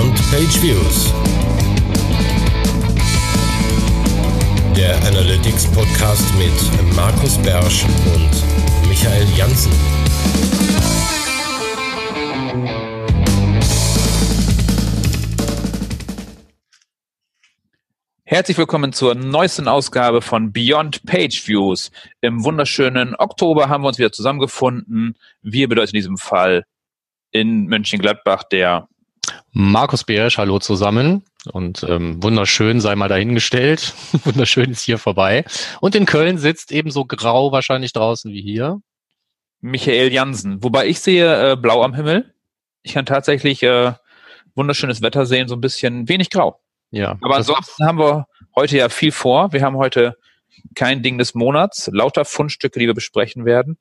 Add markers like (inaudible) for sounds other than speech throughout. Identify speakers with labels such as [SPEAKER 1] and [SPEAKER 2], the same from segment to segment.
[SPEAKER 1] Beyond Page Views. Der Analytics Podcast mit Markus Bersch und Michael Janssen.
[SPEAKER 2] Herzlich willkommen zur neuesten Ausgabe von Beyond Page Views. Im wunderschönen Oktober haben wir uns wieder zusammengefunden. Wir bedeutet in diesem Fall in Mönchengladbach der
[SPEAKER 3] Markus Beerisch, hallo zusammen. Und ähm, wunderschön sei mal dahingestellt. (laughs) wunderschön ist hier vorbei. Und in Köln sitzt ebenso grau wahrscheinlich draußen wie hier.
[SPEAKER 2] Michael Jansen. Wobei ich sehe äh, blau am Himmel. Ich kann tatsächlich äh, wunderschönes Wetter sehen, so ein bisschen wenig grau. Ja. Aber ansonsten haben wir heute ja viel vor. Wir haben heute kein Ding des Monats, lauter Fundstücke, die wir besprechen werden.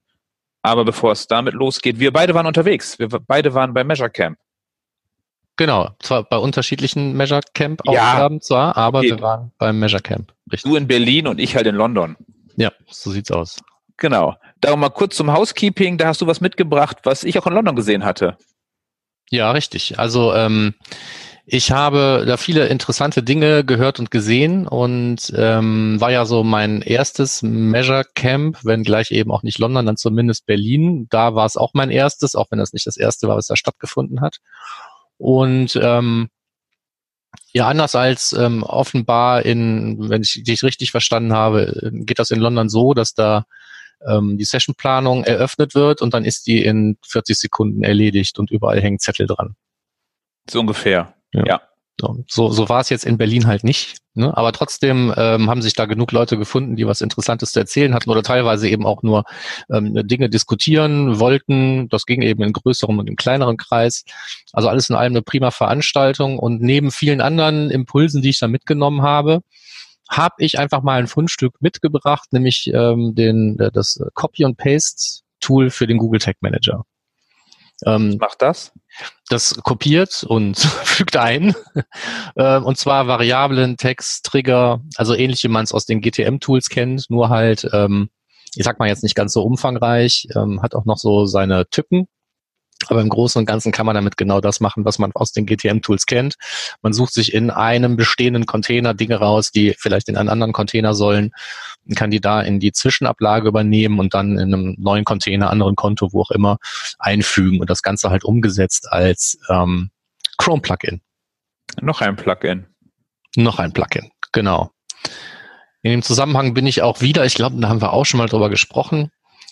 [SPEAKER 2] Aber bevor es damit losgeht, wir beide waren unterwegs. Wir beide waren bei Measure Camp.
[SPEAKER 3] Genau, zwar bei unterschiedlichen Measure Camp Aufgaben ja, zwar, aber okay. wir waren beim Measure Camp.
[SPEAKER 2] Richtig. Du in Berlin und ich halt in London.
[SPEAKER 3] Ja, so sieht's aus.
[SPEAKER 2] Genau. Darum mal kurz zum Housekeeping. Da hast du was mitgebracht, was ich auch in London gesehen hatte.
[SPEAKER 3] Ja, richtig. Also ähm, ich habe da viele interessante Dinge gehört und gesehen und ähm, war ja so mein erstes Measure Camp, wenn gleich eben auch nicht London, dann zumindest Berlin. Da war es auch mein erstes, auch wenn das nicht das erste war, was da stattgefunden hat. Und ähm, ja, anders als ähm, offenbar in, wenn ich dich richtig verstanden habe, geht das in London so, dass da ähm, die Sessionplanung eröffnet wird und dann ist die in 40 Sekunden erledigt und überall hängen Zettel dran.
[SPEAKER 2] So ungefähr. Ja. ja.
[SPEAKER 3] So, so war es jetzt in Berlin halt nicht. Ne? Aber trotzdem ähm, haben sich da genug Leute gefunden, die was Interessantes zu erzählen hatten oder teilweise eben auch nur ähm, Dinge diskutieren wollten. Das ging eben in größerem und in kleineren Kreis. Also alles in allem eine prima Veranstaltung. Und neben vielen anderen Impulsen, die ich da mitgenommen habe, habe ich einfach mal ein Fundstück mitgebracht, nämlich ähm, den, äh, das Copy and Paste Tool für den Google Tag Manager.
[SPEAKER 2] Ähm, macht das?
[SPEAKER 3] Das kopiert und (laughs) fügt ein. ähm, und zwar Variablen, Text, Trigger, also ähnlich wie man es aus den GTM-Tools kennt, nur halt, ähm, ich sag mal jetzt nicht ganz so umfangreich, ähm, hat auch noch so seine Typen, aber im Großen und Ganzen kann man damit genau das machen, was man aus den GTM-Tools kennt. Man sucht sich in einem bestehenden Container Dinge raus, die vielleicht in einen anderen Container sollen, kann die da in die Zwischenablage übernehmen und dann in einem neuen Container, anderen Konto, wo auch immer, einfügen und das Ganze halt umgesetzt als ähm, Chrome-Plugin.
[SPEAKER 2] Noch ein Plugin.
[SPEAKER 3] Noch ein Plugin, genau. In dem Zusammenhang bin ich auch wieder, ich glaube, da haben wir auch schon mal drüber gesprochen,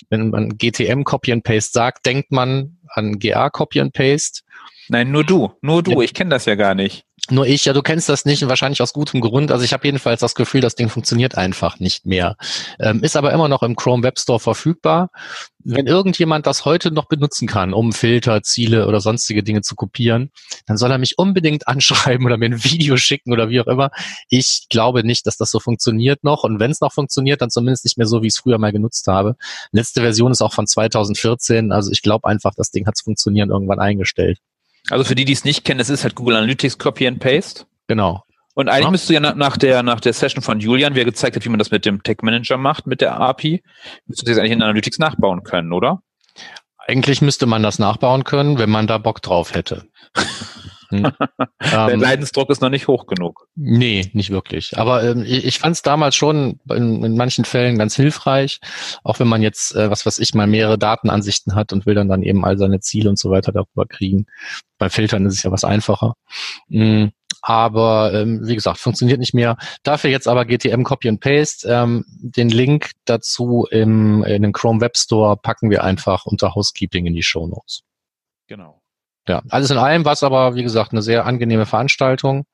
[SPEAKER 3] wenn man GTM Copy and Paste sagt, denkt man an GA Copy and Paste.
[SPEAKER 2] Nein, nur du, nur du. Ich kenne das ja gar nicht.
[SPEAKER 3] Nur ich, ja, du kennst das nicht und wahrscheinlich aus gutem Grund. Also ich habe jedenfalls das Gefühl, das Ding funktioniert einfach nicht mehr. Ähm, ist aber immer noch im Chrome Web Store verfügbar. Wenn irgendjemand das heute noch benutzen kann, um Filter, Ziele oder sonstige Dinge zu kopieren, dann soll er mich unbedingt (laughs) anschreiben oder mir ein Video schicken oder wie auch immer. Ich glaube nicht, dass das so funktioniert noch. Und wenn es noch funktioniert, dann zumindest nicht mehr so, wie ich es früher mal genutzt habe. Letzte Version ist auch von 2014. Also ich glaube einfach, das Ding hat's funktionieren irgendwann eingestellt.
[SPEAKER 2] Also für die, die es nicht kennen, es ist halt Google Analytics Copy and Paste.
[SPEAKER 3] Genau.
[SPEAKER 2] Und eigentlich ja. müsstest du ja nach der, nach der Session von Julian, wie er gezeigt hat, wie man das mit dem Tech Manager macht, mit der API, müsstest du das eigentlich in Analytics nachbauen können, oder?
[SPEAKER 3] Eigentlich müsste man das nachbauen können, wenn man da Bock drauf hätte. (laughs)
[SPEAKER 2] Hm. (laughs) Der ähm, Leidensdruck ist noch nicht hoch genug.
[SPEAKER 3] Nee, nicht wirklich. Aber ähm, ich, ich fand es damals schon in, in, manchen Fällen ganz hilfreich, auch wenn man jetzt, äh, was weiß ich, mal mehrere Datenansichten hat und will dann dann eben all seine Ziele und so weiter darüber kriegen. Bei Filtern ist es ja was einfacher. Mhm. Aber ähm, wie gesagt, funktioniert nicht mehr. Dafür jetzt aber GTM Copy and Paste. Ähm, den Link dazu im, in den Chrome Web Store packen wir einfach unter Housekeeping in die Show Notes.
[SPEAKER 2] Genau
[SPEAKER 3] ja, alles in allem war es aber, wie gesagt, eine sehr angenehme Veranstaltung.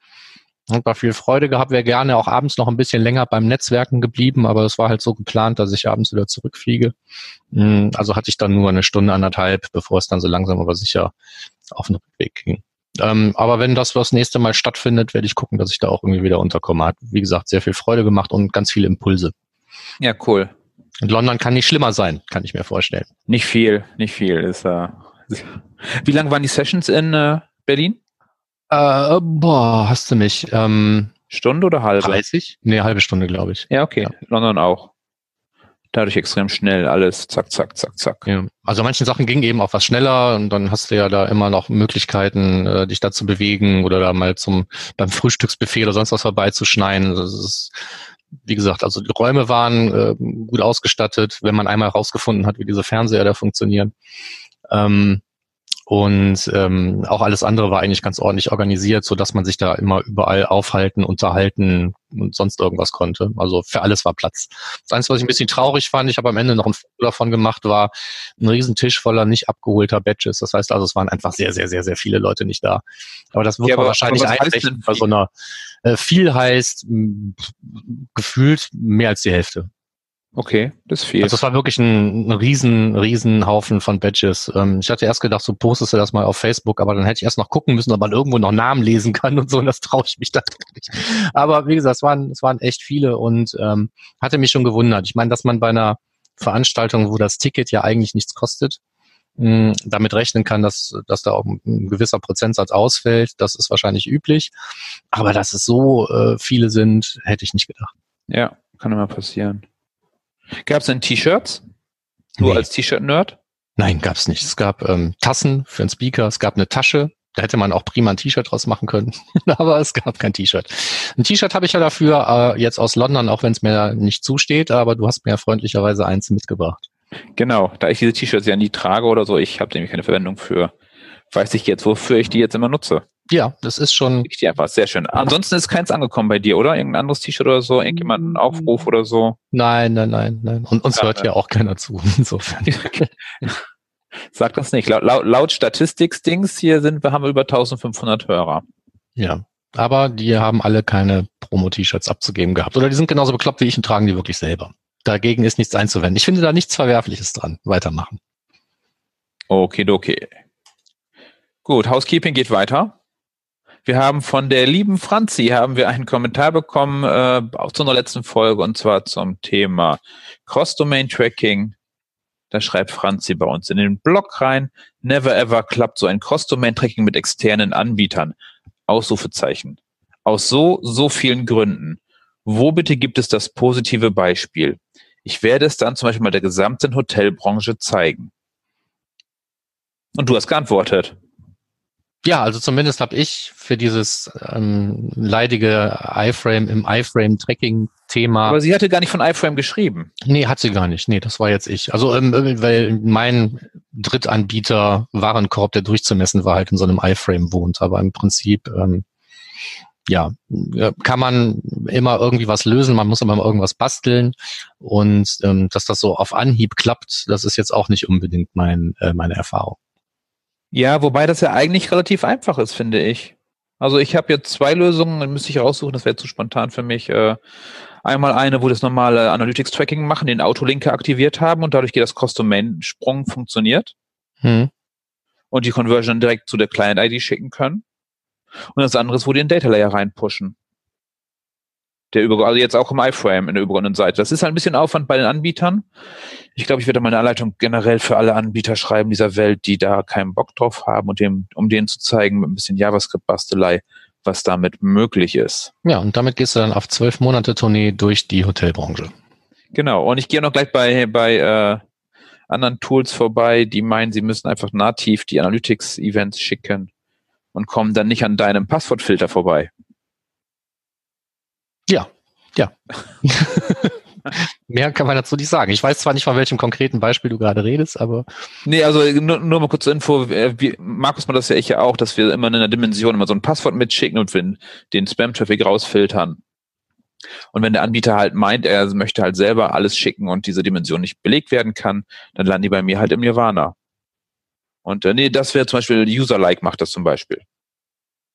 [SPEAKER 3] Und war viel Freude gehabt. Wäre gerne auch abends noch ein bisschen länger beim Netzwerken geblieben, aber es war halt so geplant, dass ich abends wieder zurückfliege. Hm, also hatte ich dann nur eine Stunde, anderthalb, bevor es dann so langsam aber sicher auf den Rückweg ging. Ähm, aber wenn das das nächste Mal stattfindet, werde ich gucken, dass ich da auch irgendwie wieder unterkomme. Hat, wie gesagt, sehr viel Freude gemacht und ganz viele Impulse.
[SPEAKER 2] Ja, cool.
[SPEAKER 3] Und London kann nicht schlimmer sein, kann ich mir vorstellen.
[SPEAKER 2] Nicht viel, nicht viel. Ist, äh, wie lang waren die Sessions in äh, Berlin?
[SPEAKER 3] Äh, boah, hast du mich. Ähm,
[SPEAKER 2] Stunde oder halbe?
[SPEAKER 3] 30? Nee, halbe Stunde, glaube ich.
[SPEAKER 2] Ja, okay. Ja. London auch. dadurch extrem schnell alles, zack, zack, zack, zack.
[SPEAKER 3] Ja. Also manchen Sachen ging eben auch was schneller und dann hast du ja da immer noch Möglichkeiten, äh, dich da zu bewegen oder da mal zum beim Frühstücksbuffet oder sonst was vorbeizuschneiden. Das ist, wie gesagt, also die Räume waren äh, gut ausgestattet, wenn man einmal herausgefunden hat, wie diese Fernseher da funktionieren. Ähm, und ähm, auch alles andere war eigentlich ganz ordentlich organisiert, so dass man sich da immer überall aufhalten, unterhalten und sonst irgendwas konnte. Also für alles war Platz. Das Einzige, was ich ein bisschen traurig fand, ich habe am Ende noch ein Foto davon gemacht, war ein Riesentisch voller nicht abgeholter Badges. Das heißt also, es waren einfach sehr, sehr, sehr, sehr viele Leute nicht da. Aber das wird ja, man wahrscheinlich einrichten bei so einer äh, viel heißt mh, gefühlt mehr als die Hälfte.
[SPEAKER 2] Okay, das viel.
[SPEAKER 3] Also es war wirklich ein, ein riesen, riesen Haufen von Badges. Ähm, ich hatte erst gedacht, so postest du das mal auf Facebook, aber dann hätte ich erst noch gucken müssen, ob man irgendwo noch Namen lesen kann und so, und das traue ich mich da nicht. Aber wie gesagt, es waren, es waren echt viele und ähm, hatte mich schon gewundert. Ich meine, dass man bei einer Veranstaltung, wo das Ticket ja eigentlich nichts kostet, mh, damit rechnen kann, dass, dass da auch ein gewisser Prozentsatz ausfällt, das ist wahrscheinlich üblich. Aber dass es so äh, viele sind, hätte ich nicht gedacht.
[SPEAKER 2] Ja, kann immer passieren. Gab es denn T-Shirts? Du nee. als T-Shirt-Nerd?
[SPEAKER 3] Nein, gab es nicht. Es gab ähm, Tassen für einen Speaker, es gab eine Tasche. Da hätte man auch prima ein T-Shirt draus machen können, (laughs) aber es gab kein T-Shirt. Ein T-Shirt habe ich ja dafür äh, jetzt aus London, auch wenn es mir nicht zusteht, aber du hast mir ja freundlicherweise eins mitgebracht.
[SPEAKER 2] Genau, da ich diese T-Shirts ja nie trage oder so, ich habe nämlich keine Verwendung für, weiß ich jetzt, wofür ich die jetzt immer nutze.
[SPEAKER 3] Ja, das ist schon.
[SPEAKER 2] Ich die einfach sehr schön. Ansonsten ist keins angekommen bei dir, oder? Irgendein anderes T-Shirt oder so? Irgendjemand einen Aufruf oder so?
[SPEAKER 3] Nein, nein, nein, nein. Und uns ja, hört ja auch keiner zu. (laughs) Insofern. (laughs)
[SPEAKER 2] Sag das nicht. Laut, laut, laut Statistik-Dings hier sind wir, haben wir über 1500 Hörer.
[SPEAKER 3] Ja. Aber die haben alle keine Promo-T-Shirts abzugeben gehabt. Oder die sind genauso bekloppt wie ich und tragen die wirklich selber. Dagegen ist nichts einzuwenden. Ich finde da nichts Verwerfliches dran. Weitermachen.
[SPEAKER 2] Okay, okay. Gut, Housekeeping geht weiter. Wir haben von der lieben Franzi haben wir einen Kommentar bekommen äh, auch zu unserer letzten Folge und zwar zum Thema Cross-Domain-Tracking. Da schreibt Franzi bei uns in den Blog rein, never ever klappt so ein Cross-Domain-Tracking mit externen Anbietern. Ausrufezeichen. Aus so, so vielen Gründen. Wo bitte gibt es das positive Beispiel? Ich werde es dann zum Beispiel mal der gesamten Hotelbranche zeigen. Und du hast geantwortet.
[SPEAKER 3] Ja, also zumindest habe ich für dieses ähm, leidige iFrame im iFrame-Tracking-Thema.
[SPEAKER 2] Aber sie hatte gar nicht von iFrame geschrieben.
[SPEAKER 3] Nee, hat sie gar nicht. Nee, das war jetzt ich. Also ähm, weil mein Drittanbieter Warenkorb, der durchzumessen war, halt in so einem iFrame wohnt. Aber im Prinzip ähm, ja, kann man immer irgendwie was lösen, man muss aber immer irgendwas basteln und ähm, dass das so auf Anhieb klappt, das ist jetzt auch nicht unbedingt mein, äh, meine Erfahrung.
[SPEAKER 2] Ja, wobei das ja eigentlich relativ einfach ist, finde ich. Also ich habe jetzt zwei Lösungen, dann müsste ich raussuchen, das wäre zu spontan für mich. Äh, einmal eine, wo das normale Analytics-Tracking machen, den Autolinker aktiviert haben und dadurch geht das Cross-Domain-Sprung funktioniert. Hm. Und die Conversion direkt zu der Client-ID schicken können. Und das andere ist, wo die den Data Layer reinpushen der über, also jetzt auch im iFrame in der übergeordneten Seite. Das ist halt ein bisschen Aufwand bei den Anbietern. Ich glaube, ich werde meine Anleitung generell für alle Anbieter schreiben dieser Welt, die da keinen Bock drauf haben und dem, um denen zu zeigen mit ein bisschen JavaScript-Bastelei, was damit möglich ist.
[SPEAKER 3] Ja, und damit gehst du dann auf zwölf Monate Tournee durch die Hotelbranche.
[SPEAKER 2] Genau. Und ich gehe noch gleich bei, bei äh, anderen Tools vorbei, die meinen, sie müssen einfach nativ die Analytics-Events schicken und kommen dann nicht an deinem Passwortfilter vorbei.
[SPEAKER 3] Ja, ja. (laughs) Mehr kann man dazu nicht sagen. Ich weiß zwar nicht, von welchem konkreten Beispiel du gerade redest, aber.
[SPEAKER 2] Nee, also nur, nur mal kurz zur Info. Wie, Markus mal das ja ich ja auch, dass wir immer in einer Dimension immer so ein Passwort mitschicken und den, den Spam-Traffic rausfiltern. Und wenn der Anbieter halt meint, er möchte halt selber alles schicken und diese Dimension nicht belegt werden kann, dann landen die bei mir halt im Nirvana. Und äh, nee, das wäre zum Beispiel User-Like macht das zum Beispiel.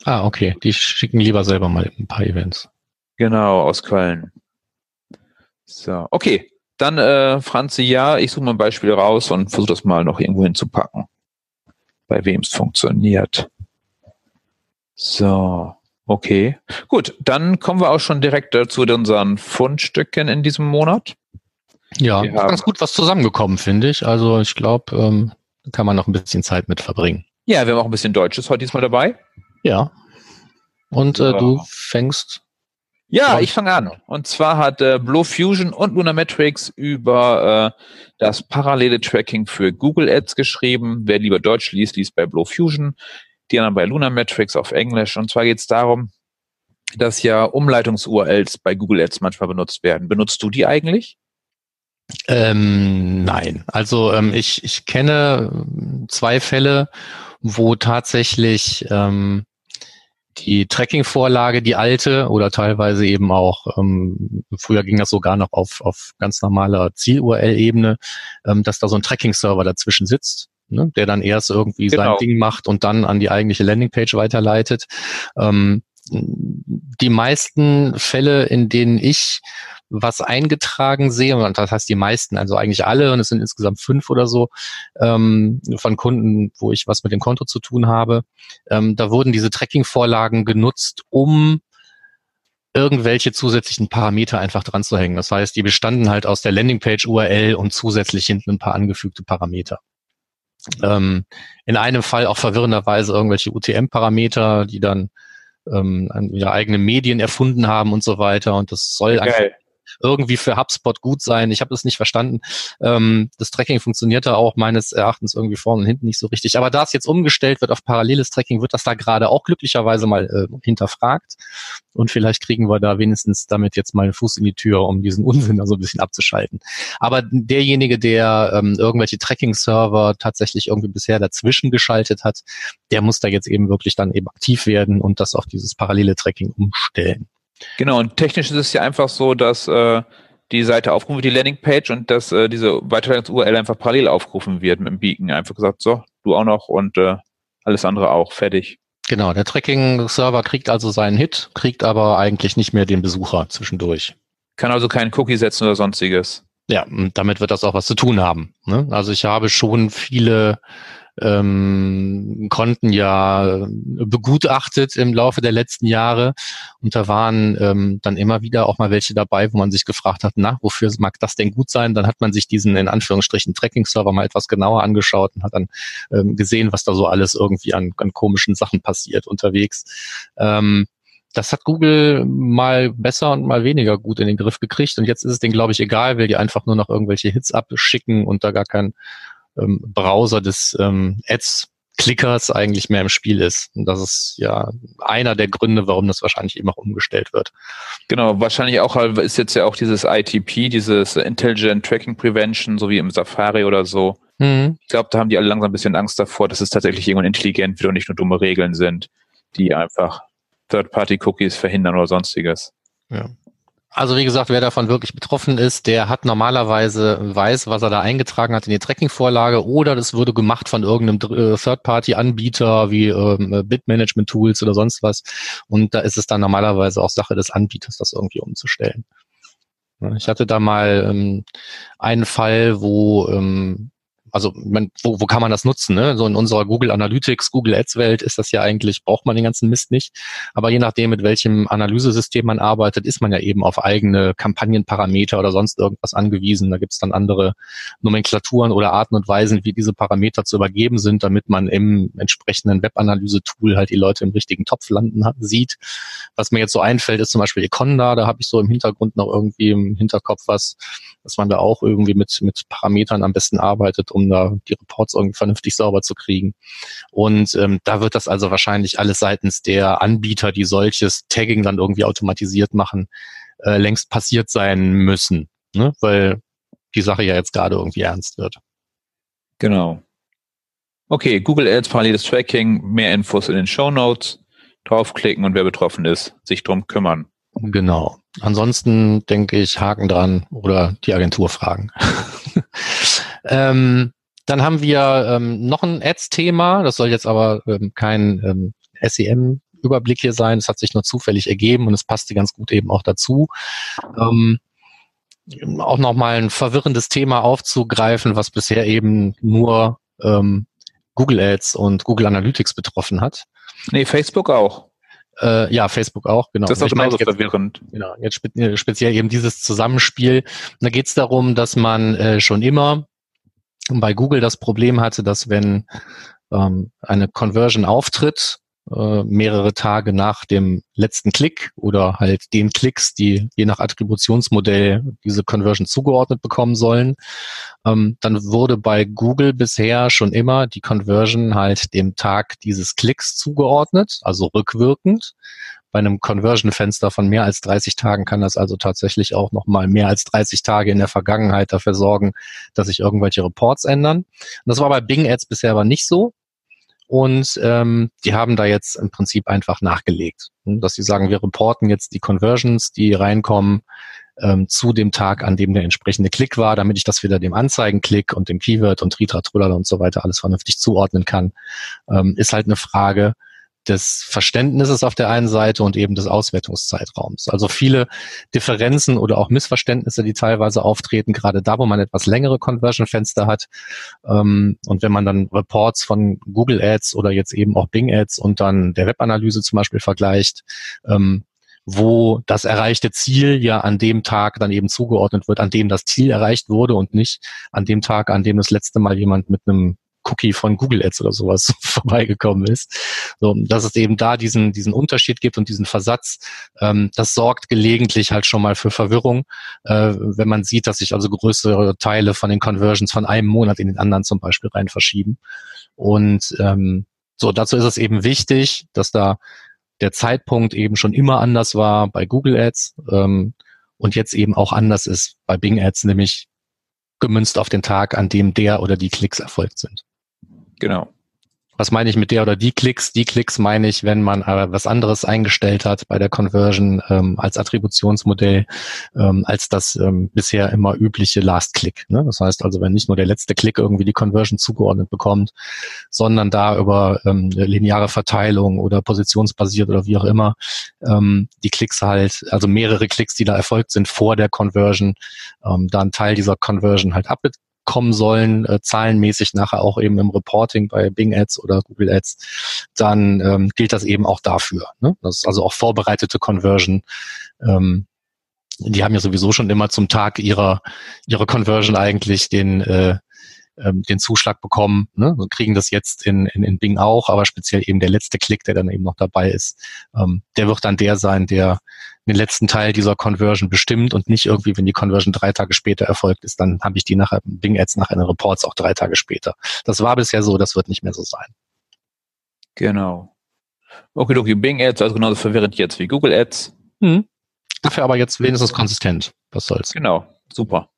[SPEAKER 3] Ah, okay. Die schicken lieber selber mal ein paar Events.
[SPEAKER 2] Genau, aus Köln. So, okay. Dann, äh, Franzi, ja, ich suche mal ein Beispiel raus und versuche das mal noch irgendwo hinzupacken. Bei wem es funktioniert. So, okay. Gut, dann kommen wir auch schon direkt zu unseren Fundstücken in diesem Monat.
[SPEAKER 3] Ja, wir ganz gut was zusammengekommen, finde ich. Also ich glaube, ähm, kann man noch ein bisschen Zeit mit verbringen.
[SPEAKER 2] Ja, wir haben auch ein bisschen Deutsches heute diesmal dabei.
[SPEAKER 3] Ja. Und äh, du fängst
[SPEAKER 2] Ja, ich fange an. Und zwar hat äh, Blow Fusion und Lunametrics über äh, das parallele Tracking für Google Ads geschrieben. Wer lieber Deutsch liest, liest bei Blow Fusion, die anderen bei Lunametrics auf Englisch. Und zwar geht es darum, dass ja Umleitungs-URLs bei Google Ads manchmal benutzt werden. Benutzt du die eigentlich?
[SPEAKER 3] Ähm, nein. Also ähm, ich, ich kenne zwei Fälle, wo tatsächlich ähm, die Tracking-Vorlage, die alte oder teilweise eben auch, ähm, früher ging das sogar noch auf, auf ganz normaler Ziel-URL-Ebene, ähm, dass da so ein Tracking-Server dazwischen sitzt, ne, der dann erst irgendwie genau. sein Ding macht und dann an die eigentliche Landingpage weiterleitet. Ähm, die meisten Fälle, in denen ich was eingetragen sehe, und das heißt die meisten, also eigentlich alle, und es sind insgesamt fünf oder so, ähm, von Kunden, wo ich was mit dem Konto zu tun habe, ähm, da wurden diese Tracking-Vorlagen genutzt, um irgendwelche zusätzlichen Parameter einfach dran zu hängen. Das heißt, die bestanden halt aus der Landingpage-URL und zusätzlich hinten ein paar angefügte Parameter. Ähm, in einem Fall auch verwirrenderweise irgendwelche UTM-Parameter, die dann ähm, wieder eigene Medien erfunden haben und so weiter. Und das soll Geil. einfach irgendwie für HubSpot gut sein. Ich habe das nicht verstanden. Ähm, das Tracking funktionierte auch meines Erachtens irgendwie vorne und hinten nicht so richtig. Aber da es jetzt umgestellt wird auf paralleles Tracking, wird das da gerade auch glücklicherweise mal äh, hinterfragt. Und vielleicht kriegen wir da wenigstens damit jetzt mal einen Fuß in die Tür, um diesen Unsinn da so ein bisschen abzuschalten. Aber derjenige, der ähm, irgendwelche Tracking-Server tatsächlich irgendwie bisher dazwischen geschaltet hat, der muss da jetzt eben wirklich dann eben aktiv werden und das auf dieses parallele Tracking umstellen.
[SPEAKER 2] Genau, und technisch ist es ja einfach so, dass äh, die Seite aufgerufen wird, die Landingpage, und dass äh, diese Weiterleitungs-URL einfach parallel aufgerufen wird mit dem Beacon. Einfach gesagt, so, du auch noch und äh, alles andere auch, fertig.
[SPEAKER 3] Genau, der Tracking-Server kriegt also seinen Hit, kriegt aber eigentlich nicht mehr den Besucher zwischendurch.
[SPEAKER 2] Kann also keinen Cookie setzen oder sonstiges.
[SPEAKER 3] Ja, und damit wird das auch was zu tun haben. Ne? Also ich habe schon viele ähm, Konten ja begutachtet im Laufe der letzten Jahre. Und da waren ähm, dann immer wieder auch mal welche dabei, wo man sich gefragt hat, na, wofür mag das denn gut sein? Dann hat man sich diesen in Anführungsstrichen Tracking-Server mal etwas genauer angeschaut und hat dann ähm, gesehen, was da so alles irgendwie an, an komischen Sachen passiert unterwegs. Ähm, das hat Google mal besser und mal weniger gut in den Griff gekriegt. Und jetzt ist es denen, glaube ich, egal, weil die einfach nur noch irgendwelche Hits abschicken und da gar kein ähm, Browser des ähm, Ads Clickers eigentlich mehr im Spiel ist. Und das ist ja einer der Gründe, warum das wahrscheinlich eben auch umgestellt wird.
[SPEAKER 2] Genau, wahrscheinlich auch ist jetzt ja auch dieses ITP, dieses Intelligent Tracking Prevention, so wie im Safari oder so. Mhm. Ich glaube, da haben die alle langsam ein bisschen Angst davor, dass es tatsächlich irgendwann intelligent wird und nicht nur dumme Regeln sind, die einfach Third-Party-Cookies verhindern oder sonstiges.
[SPEAKER 3] Ja. Also wie gesagt, wer davon wirklich betroffen ist, der hat normalerweise weiß, was er da eingetragen hat in die Tracking-Vorlage oder das wurde gemacht von irgendeinem äh, Third-Party-Anbieter wie ähm, Bit-Management-Tools oder sonst was. Und da ist es dann normalerweise auch Sache des Anbieters, das irgendwie umzustellen. Ich hatte da mal ähm, einen Fall, wo ähm, also man, wo, wo kann man das nutzen? Ne? So in unserer Google Analytics, Google Ads Welt ist das ja eigentlich, braucht man den ganzen Mist nicht. Aber je nachdem, mit welchem Analysesystem man arbeitet, ist man ja eben auf eigene Kampagnenparameter oder sonst irgendwas angewiesen. Da gibt's dann andere Nomenklaturen oder Arten und Weisen, wie diese Parameter zu übergeben sind, damit man im entsprechenden Webanalyse-Tool halt die Leute im richtigen Topf landen hat, sieht. Was mir jetzt so einfällt, ist zum Beispiel Econda, da habe ich so im Hintergrund noch irgendwie im Hinterkopf was, dass man da auch irgendwie mit, mit Parametern am besten arbeitet, da die Reports irgendwie vernünftig sauber zu kriegen. Und ähm, da wird das also wahrscheinlich alles seitens der Anbieter, die solches Tagging dann irgendwie automatisiert machen, äh, längst passiert sein müssen, ne? weil die Sache ja jetzt gerade irgendwie ernst wird.
[SPEAKER 2] Genau. Okay, Google Ads, paralleles Tracking, mehr Infos in den Show Notes. Draufklicken und wer betroffen ist, sich drum kümmern.
[SPEAKER 3] Genau. Ansonsten denke ich, Haken dran oder die Agentur fragen. (laughs) ähm, dann haben wir ähm, noch ein Ads-Thema. Das soll jetzt aber ähm, kein ähm, SEM-Überblick hier sein. Es hat sich nur zufällig ergeben und es passte ganz gut eben auch dazu. Ähm, auch nochmal ein verwirrendes Thema aufzugreifen, was bisher eben nur ähm, Google Ads und Google Analytics betroffen hat.
[SPEAKER 2] Nee, Facebook auch.
[SPEAKER 3] Äh, ja, Facebook auch, genau.
[SPEAKER 2] Das ist auch genauso verwirrend.
[SPEAKER 3] Genau, jetzt spe äh, speziell eben dieses Zusammenspiel. Da geht es darum, dass man äh, schon immer bei Google das Problem hatte, dass wenn ähm, eine Conversion auftritt, äh, mehrere Tage nach dem letzten Klick oder halt den Klicks, die je nach Attributionsmodell diese Conversion zugeordnet bekommen sollen. Ähm, dann wurde bei Google bisher schon immer die Conversion halt dem Tag dieses Klicks zugeordnet, also rückwirkend. Bei einem Conversion-Fenster von mehr als 30 Tagen kann das also tatsächlich auch nochmal mehr als 30 Tage in der Vergangenheit dafür sorgen, dass sich irgendwelche Reports ändern. Und das war bei Bing Ads bisher aber nicht so. Und ähm, die haben da jetzt im Prinzip einfach nachgelegt, hm, dass sie sagen, wir reporten jetzt die Conversions, die reinkommen, ähm, zu dem Tag, an dem der entsprechende Klick war, damit ich das wieder dem Anzeigenklick und dem Keyword und Tritra, Trullala und so weiter alles vernünftig zuordnen kann. Ähm, ist halt eine Frage, des Verständnisses auf der einen Seite und eben des Auswertungszeitraums. Also viele Differenzen oder auch Missverständnisse, die teilweise auftreten, gerade da, wo man etwas längere Conversion-Fenster hat. Ähm, und wenn man dann Reports von Google Ads oder jetzt eben auch Bing Ads und dann der Webanalyse zum Beispiel vergleicht, ähm, wo das erreichte Ziel ja an dem Tag dann eben zugeordnet wird, an dem das Ziel erreicht wurde und nicht an dem Tag, an dem das letzte Mal jemand mit einem Cookie von Google Ads oder sowas (laughs) vorbeigekommen ist. So, dass es eben da diesen, diesen Unterschied gibt und diesen Versatz, ähm, das sorgt gelegentlich halt schon mal für Verwirrung, äh, wenn man sieht, dass sich also größere Teile von den Conversions von einem Monat in den anderen zum Beispiel rein verschieben. Und ähm, so, dazu ist es eben wichtig, dass da der Zeitpunkt eben schon immer anders war bei Google Ads ähm, und jetzt eben auch anders ist bei Bing Ads, nämlich gemünzt auf den Tag, an dem der oder die Klicks erfolgt sind.
[SPEAKER 2] Genau.
[SPEAKER 3] Was meine ich mit der oder die Klicks? Die Klicks meine ich, wenn man aber was anderes eingestellt hat bei der Conversion ähm, als Attributionsmodell, ähm, als das ähm, bisher immer übliche Last-Click. Ne? Das heißt also, wenn nicht nur der letzte Klick irgendwie die Conversion zugeordnet bekommt, sondern da über ähm, lineare Verteilung oder positionsbasiert oder wie auch immer ähm, die Klicks halt, also mehrere Klicks, die da erfolgt sind vor der Conversion, ähm, da ein Teil dieser Conversion halt abge kommen sollen, äh, zahlenmäßig nachher auch eben im Reporting bei Bing Ads oder Google Ads, dann ähm, gilt das eben auch dafür. Ne? Das ist also auch vorbereitete Conversion. Ähm, die haben ja sowieso schon immer zum Tag ihrer ihrer Conversion eigentlich den äh, ähm, den Zuschlag bekommen. Ne? Und kriegen das jetzt in, in, in Bing auch, aber speziell eben der letzte Klick, der dann eben noch dabei ist, ähm, der wird dann der sein, der den letzten Teil dieser Conversion bestimmt und nicht irgendwie, wenn die Conversion drei Tage später erfolgt ist, dann habe ich die nachher Bing Ads nach den Reports auch drei Tage später. Das war bisher so, das wird nicht mehr so sein.
[SPEAKER 2] Genau. Okay, okay, Bing Ads, also genauso verwirrend jetzt wie Google Ads. Hm.
[SPEAKER 3] Dafür aber jetzt wenigstens konsistent. Was soll's.
[SPEAKER 2] Genau, super.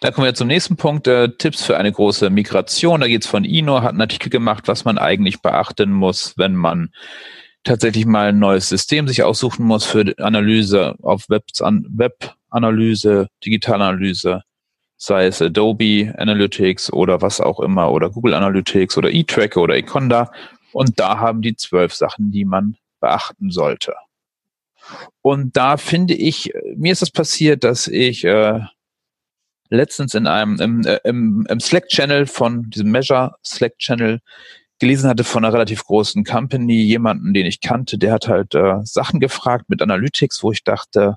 [SPEAKER 2] Da kommen wir zum nächsten Punkt. Äh, Tipps für eine große Migration. Da geht's von Ino, hat einen Artikel gemacht, was man eigentlich beachten muss, wenn man tatsächlich mal ein neues System sich aussuchen muss für Analyse auf Webanalyse, Digitalanalyse, sei es Adobe Analytics oder was auch immer oder Google Analytics oder eTracker oder Econda. Und da haben die zwölf Sachen, die man beachten sollte. Und da finde ich, mir ist das passiert, dass ich äh, letztens in einem im, äh, im, im Slack-Channel von diesem Measure Slack-Channel gelesen hatte von einer relativ großen Company, jemanden, den ich kannte, der hat halt äh, Sachen gefragt mit Analytics, wo ich dachte,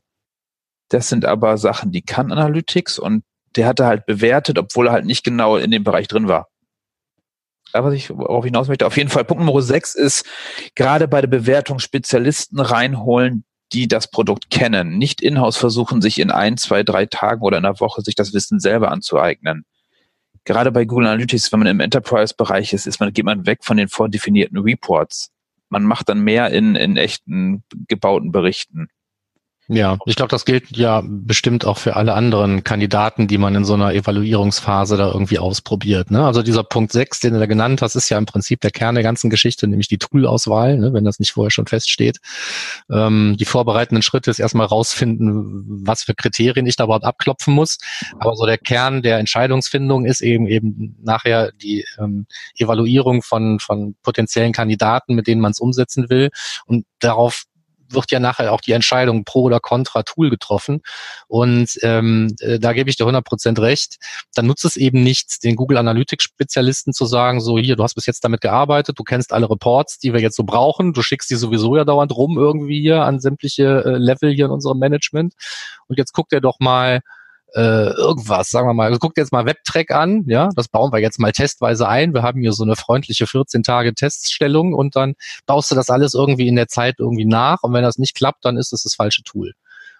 [SPEAKER 2] das sind aber Sachen, die kann Analytics und der hatte halt bewertet, obwohl er halt nicht genau in dem Bereich drin war. Aber was ich worauf hinaus möchte, auf jeden Fall Punkt Nummer 6 ist, gerade bei der Bewertung Spezialisten reinholen, die das Produkt kennen. Nicht in-house versuchen, sich in ein, zwei, drei Tagen oder in einer Woche sich das Wissen selber anzueignen gerade bei Google Analytics, wenn man im Enterprise-Bereich ist, ist man, geht man weg von den vordefinierten Reports. Man macht dann mehr in, in echten gebauten Berichten.
[SPEAKER 3] Ja, ich glaube, das gilt ja bestimmt auch für alle anderen Kandidaten, die man in so einer Evaluierungsphase da irgendwie ausprobiert. Ne? Also dieser Punkt 6, den du da genannt hast, ist ja im Prinzip der Kern der ganzen Geschichte, nämlich die Tool-Auswahl, ne? wenn das nicht vorher schon feststeht. Ähm, die vorbereitenden Schritte ist erstmal rausfinden, was für Kriterien ich da überhaupt abklopfen muss. Aber so der Kern der Entscheidungsfindung ist eben eben nachher die ähm, Evaluierung von, von potenziellen Kandidaten, mit denen man es umsetzen will. Und darauf wird ja nachher auch die Entscheidung pro oder contra Tool getroffen. Und ähm, äh, da gebe ich dir 100% recht. Dann nutzt es eben nichts, den Google Analytics Spezialisten zu sagen, so hier, du hast bis jetzt damit gearbeitet, du kennst alle Reports, die wir jetzt so brauchen, du schickst die sowieso ja dauernd rum irgendwie hier an sämtliche äh, Level hier in unserem Management. Und jetzt guckt er doch mal, äh, irgendwas, sagen wir mal, also guckt jetzt mal WebTrack an, ja, das bauen wir jetzt mal testweise ein. Wir haben hier so eine freundliche 14 Tage Teststellung und dann baust du das alles irgendwie in der Zeit irgendwie nach und wenn das nicht klappt, dann ist das das falsche Tool.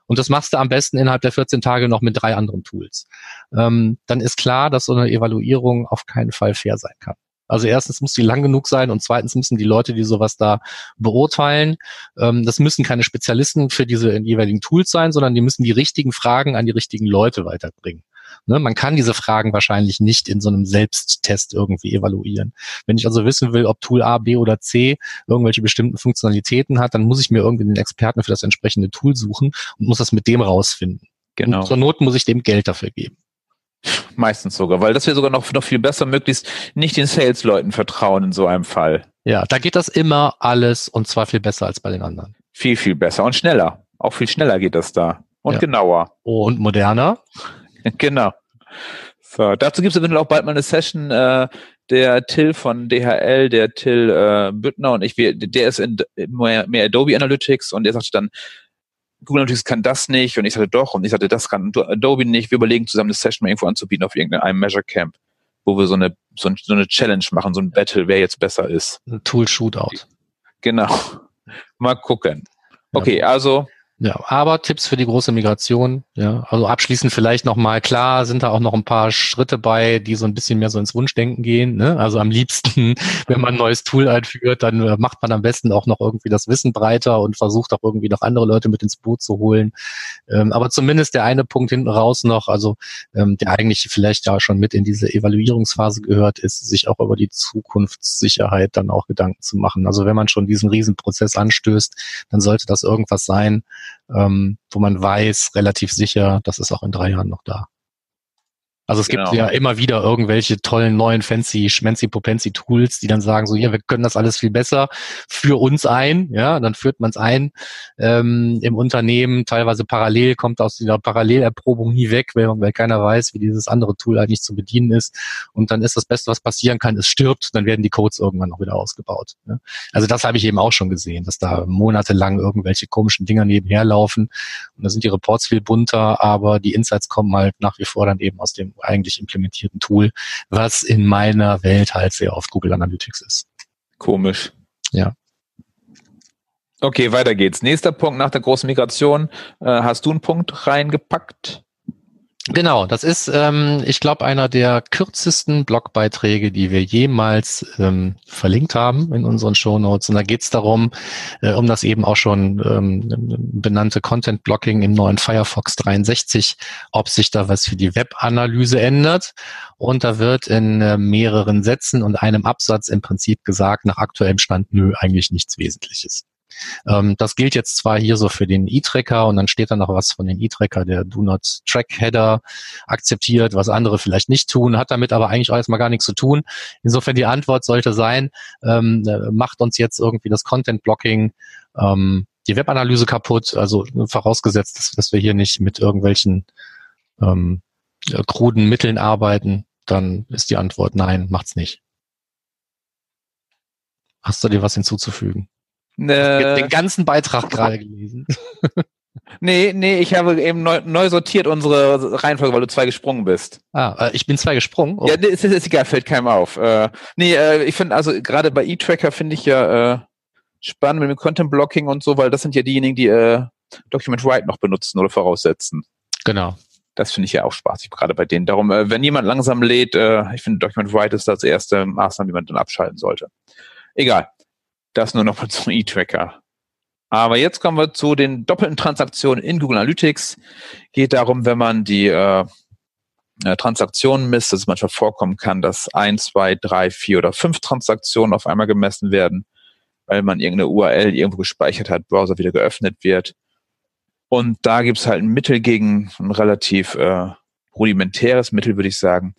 [SPEAKER 3] Und das machst du am besten innerhalb der 14 Tage noch mit drei anderen Tools. Ähm, dann ist klar, dass so eine Evaluierung auf keinen Fall fair sein kann. Also erstens muss die lang genug sein und zweitens müssen die Leute, die sowas da beurteilen, ähm, das müssen keine Spezialisten für diese jeweiligen Tools sein, sondern die müssen die richtigen Fragen an die richtigen Leute weiterbringen. Ne, man kann diese Fragen wahrscheinlich nicht in so einem Selbsttest irgendwie evaluieren. Wenn ich also wissen will, ob Tool A, B oder C irgendwelche bestimmten Funktionalitäten hat, dann muss ich mir irgendwie den Experten für das entsprechende Tool suchen und muss das mit dem rausfinden. Genau. Und zur Not muss ich dem Geld dafür geben.
[SPEAKER 2] Meistens sogar, weil das wäre sogar noch, noch viel besser, möglichst nicht den Sales-Leuten vertrauen in so einem Fall.
[SPEAKER 3] Ja, da geht das immer alles und zwar viel besser als bei den anderen.
[SPEAKER 2] Viel, viel besser und schneller. Auch viel schneller geht das da. Und ja. genauer.
[SPEAKER 3] Und moderner. (laughs)
[SPEAKER 2] genau. So, dazu gibt es eventuell auch bald mal eine Session, äh, der Till von DHL, der Till äh, Büttner und ich, wir, der ist in mehr, mehr Adobe Analytics und der sagte dann, Google Analytics kann das nicht und ich sagte doch und ich sagte, das kann Adobe nicht. Wir überlegen zusammen eine Session mal irgendwo anzubieten auf irgendeinem Measure Camp, wo wir so eine, so, so eine Challenge machen, so ein Battle, wer jetzt besser ist.
[SPEAKER 3] Ein Tool Shootout.
[SPEAKER 2] Genau. Mal gucken. Okay, also
[SPEAKER 3] ja, aber Tipps für die große Migration, ja. Also abschließend vielleicht nochmal, klar sind da auch noch ein paar Schritte bei, die so ein bisschen mehr so ins Wunschdenken gehen. Ne? Also am liebsten, (laughs) wenn man ein neues Tool einführt, dann äh, macht man am besten auch noch irgendwie das Wissen breiter und versucht auch irgendwie noch andere Leute mit ins Boot zu holen. Ähm, aber zumindest der eine Punkt hinten raus noch, also ähm, der eigentlich vielleicht ja schon mit in diese Evaluierungsphase gehört, ist, sich auch über die Zukunftssicherheit dann auch Gedanken zu machen. Also wenn man schon diesen Riesenprozess anstößt, dann sollte das irgendwas sein, ähm, wo man weiß, relativ sicher, das ist auch in drei Jahren noch da. Also es genau. gibt ja immer wieder irgendwelche tollen neuen fancy schmenzi popenzi Tools, die dann sagen so, ja, wir können das alles viel besser für uns ein, ja, dann führt man es ein ähm, im Unternehmen, teilweise parallel, kommt aus dieser Parallelerprobung nie weg, weil, weil keiner weiß, wie dieses andere Tool eigentlich zu bedienen ist und dann ist das Beste, was passieren kann, es stirbt, dann werden die Codes irgendwann noch wieder ausgebaut. Ja? Also das habe ich eben auch schon gesehen, dass da monatelang irgendwelche komischen Dinger nebenher laufen und da sind die Reports viel bunter, aber die Insights kommen halt nach wie vor dann eben aus dem eigentlich implementierten Tool, was in meiner Welt halt sehr oft Google Analytics ist.
[SPEAKER 2] Komisch.
[SPEAKER 3] Ja.
[SPEAKER 2] Okay, weiter geht's. Nächster Punkt nach der großen Migration. Äh, hast du einen Punkt reingepackt?
[SPEAKER 3] Genau, das ist, ähm, ich glaube, einer der kürzesten Blogbeiträge, die wir jemals ähm, verlinkt haben in unseren Shownotes. Und da geht es darum, äh, um das eben auch schon ähm, benannte Content Blocking im neuen Firefox 63, ob sich da was für die Webanalyse ändert. Und da wird in äh, mehreren Sätzen und einem Absatz im Prinzip gesagt, nach aktuellem Stand, nö, eigentlich nichts Wesentliches. Ähm, das gilt jetzt zwar hier so für den E-Tracker und dann steht da noch was von den E-Tracker, der Do Not Track Header akzeptiert, was andere vielleicht nicht tun, hat damit aber eigentlich auch erstmal gar nichts zu tun. Insofern die Antwort sollte sein, ähm, äh, macht uns jetzt irgendwie das Content Blocking ähm, die Webanalyse kaputt, also vorausgesetzt, dass, dass wir hier nicht mit irgendwelchen ähm, äh, kruden Mitteln arbeiten, dann ist die Antwort nein, macht's nicht. Hast du dir was hinzuzufügen?
[SPEAKER 2] Äh,
[SPEAKER 3] den ganzen Beitrag gerade gelesen. (laughs)
[SPEAKER 2] nee, nee, ich habe eben neu, neu, sortiert unsere Reihenfolge, weil du zwei gesprungen bist.
[SPEAKER 3] Ah, äh, ich bin zwei gesprungen?
[SPEAKER 2] Oh. Ja, ist, ist, ist egal, fällt keinem auf. Äh, nee, äh, ich finde, also gerade bei E-Tracker finde ich ja äh, spannend mit dem Content Blocking und so, weil das sind ja diejenigen, die äh, Document Write noch benutzen oder voraussetzen.
[SPEAKER 3] Genau.
[SPEAKER 2] Das finde ich ja auch spaßig, gerade bei denen. Darum, äh, wenn jemand langsam lädt, äh, ich finde Document Write ist das erste Maßnahme, wie man dann abschalten sollte. Egal. Das nur noch mal (laughs) zum E-Tracker. Aber jetzt kommen wir zu den doppelten Transaktionen in Google Analytics. Geht darum, wenn man die äh, äh, Transaktionen misst, dass es manchmal vorkommen kann, dass ein, zwei, drei, vier oder fünf Transaktionen auf einmal gemessen werden, weil man irgendeine URL irgendwo gespeichert hat, Browser wieder geöffnet wird. Und da gibt es halt ein Mittel gegen ein relativ äh, rudimentäres Mittel, würde ich sagen,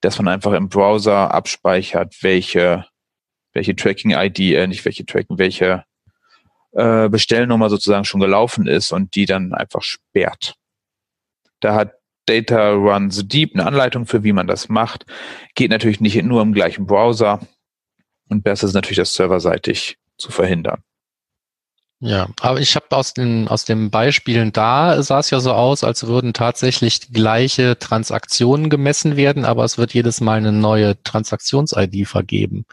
[SPEAKER 2] dass man einfach im Browser abspeichert, welche welche Tracking-ID, äh, nicht welche Tracking, welche äh, Bestellnummer sozusagen schon gelaufen ist und die dann einfach sperrt. Da hat Data Runs Deep eine Anleitung für, wie man das macht. Geht natürlich nicht nur im gleichen Browser und besser ist natürlich, das serverseitig zu verhindern.
[SPEAKER 3] Ja, aber ich habe aus den aus den Beispielen da sah es ja so aus, als würden tatsächlich gleiche Transaktionen gemessen werden, aber es wird jedes Mal eine neue Transaktions-ID vergeben.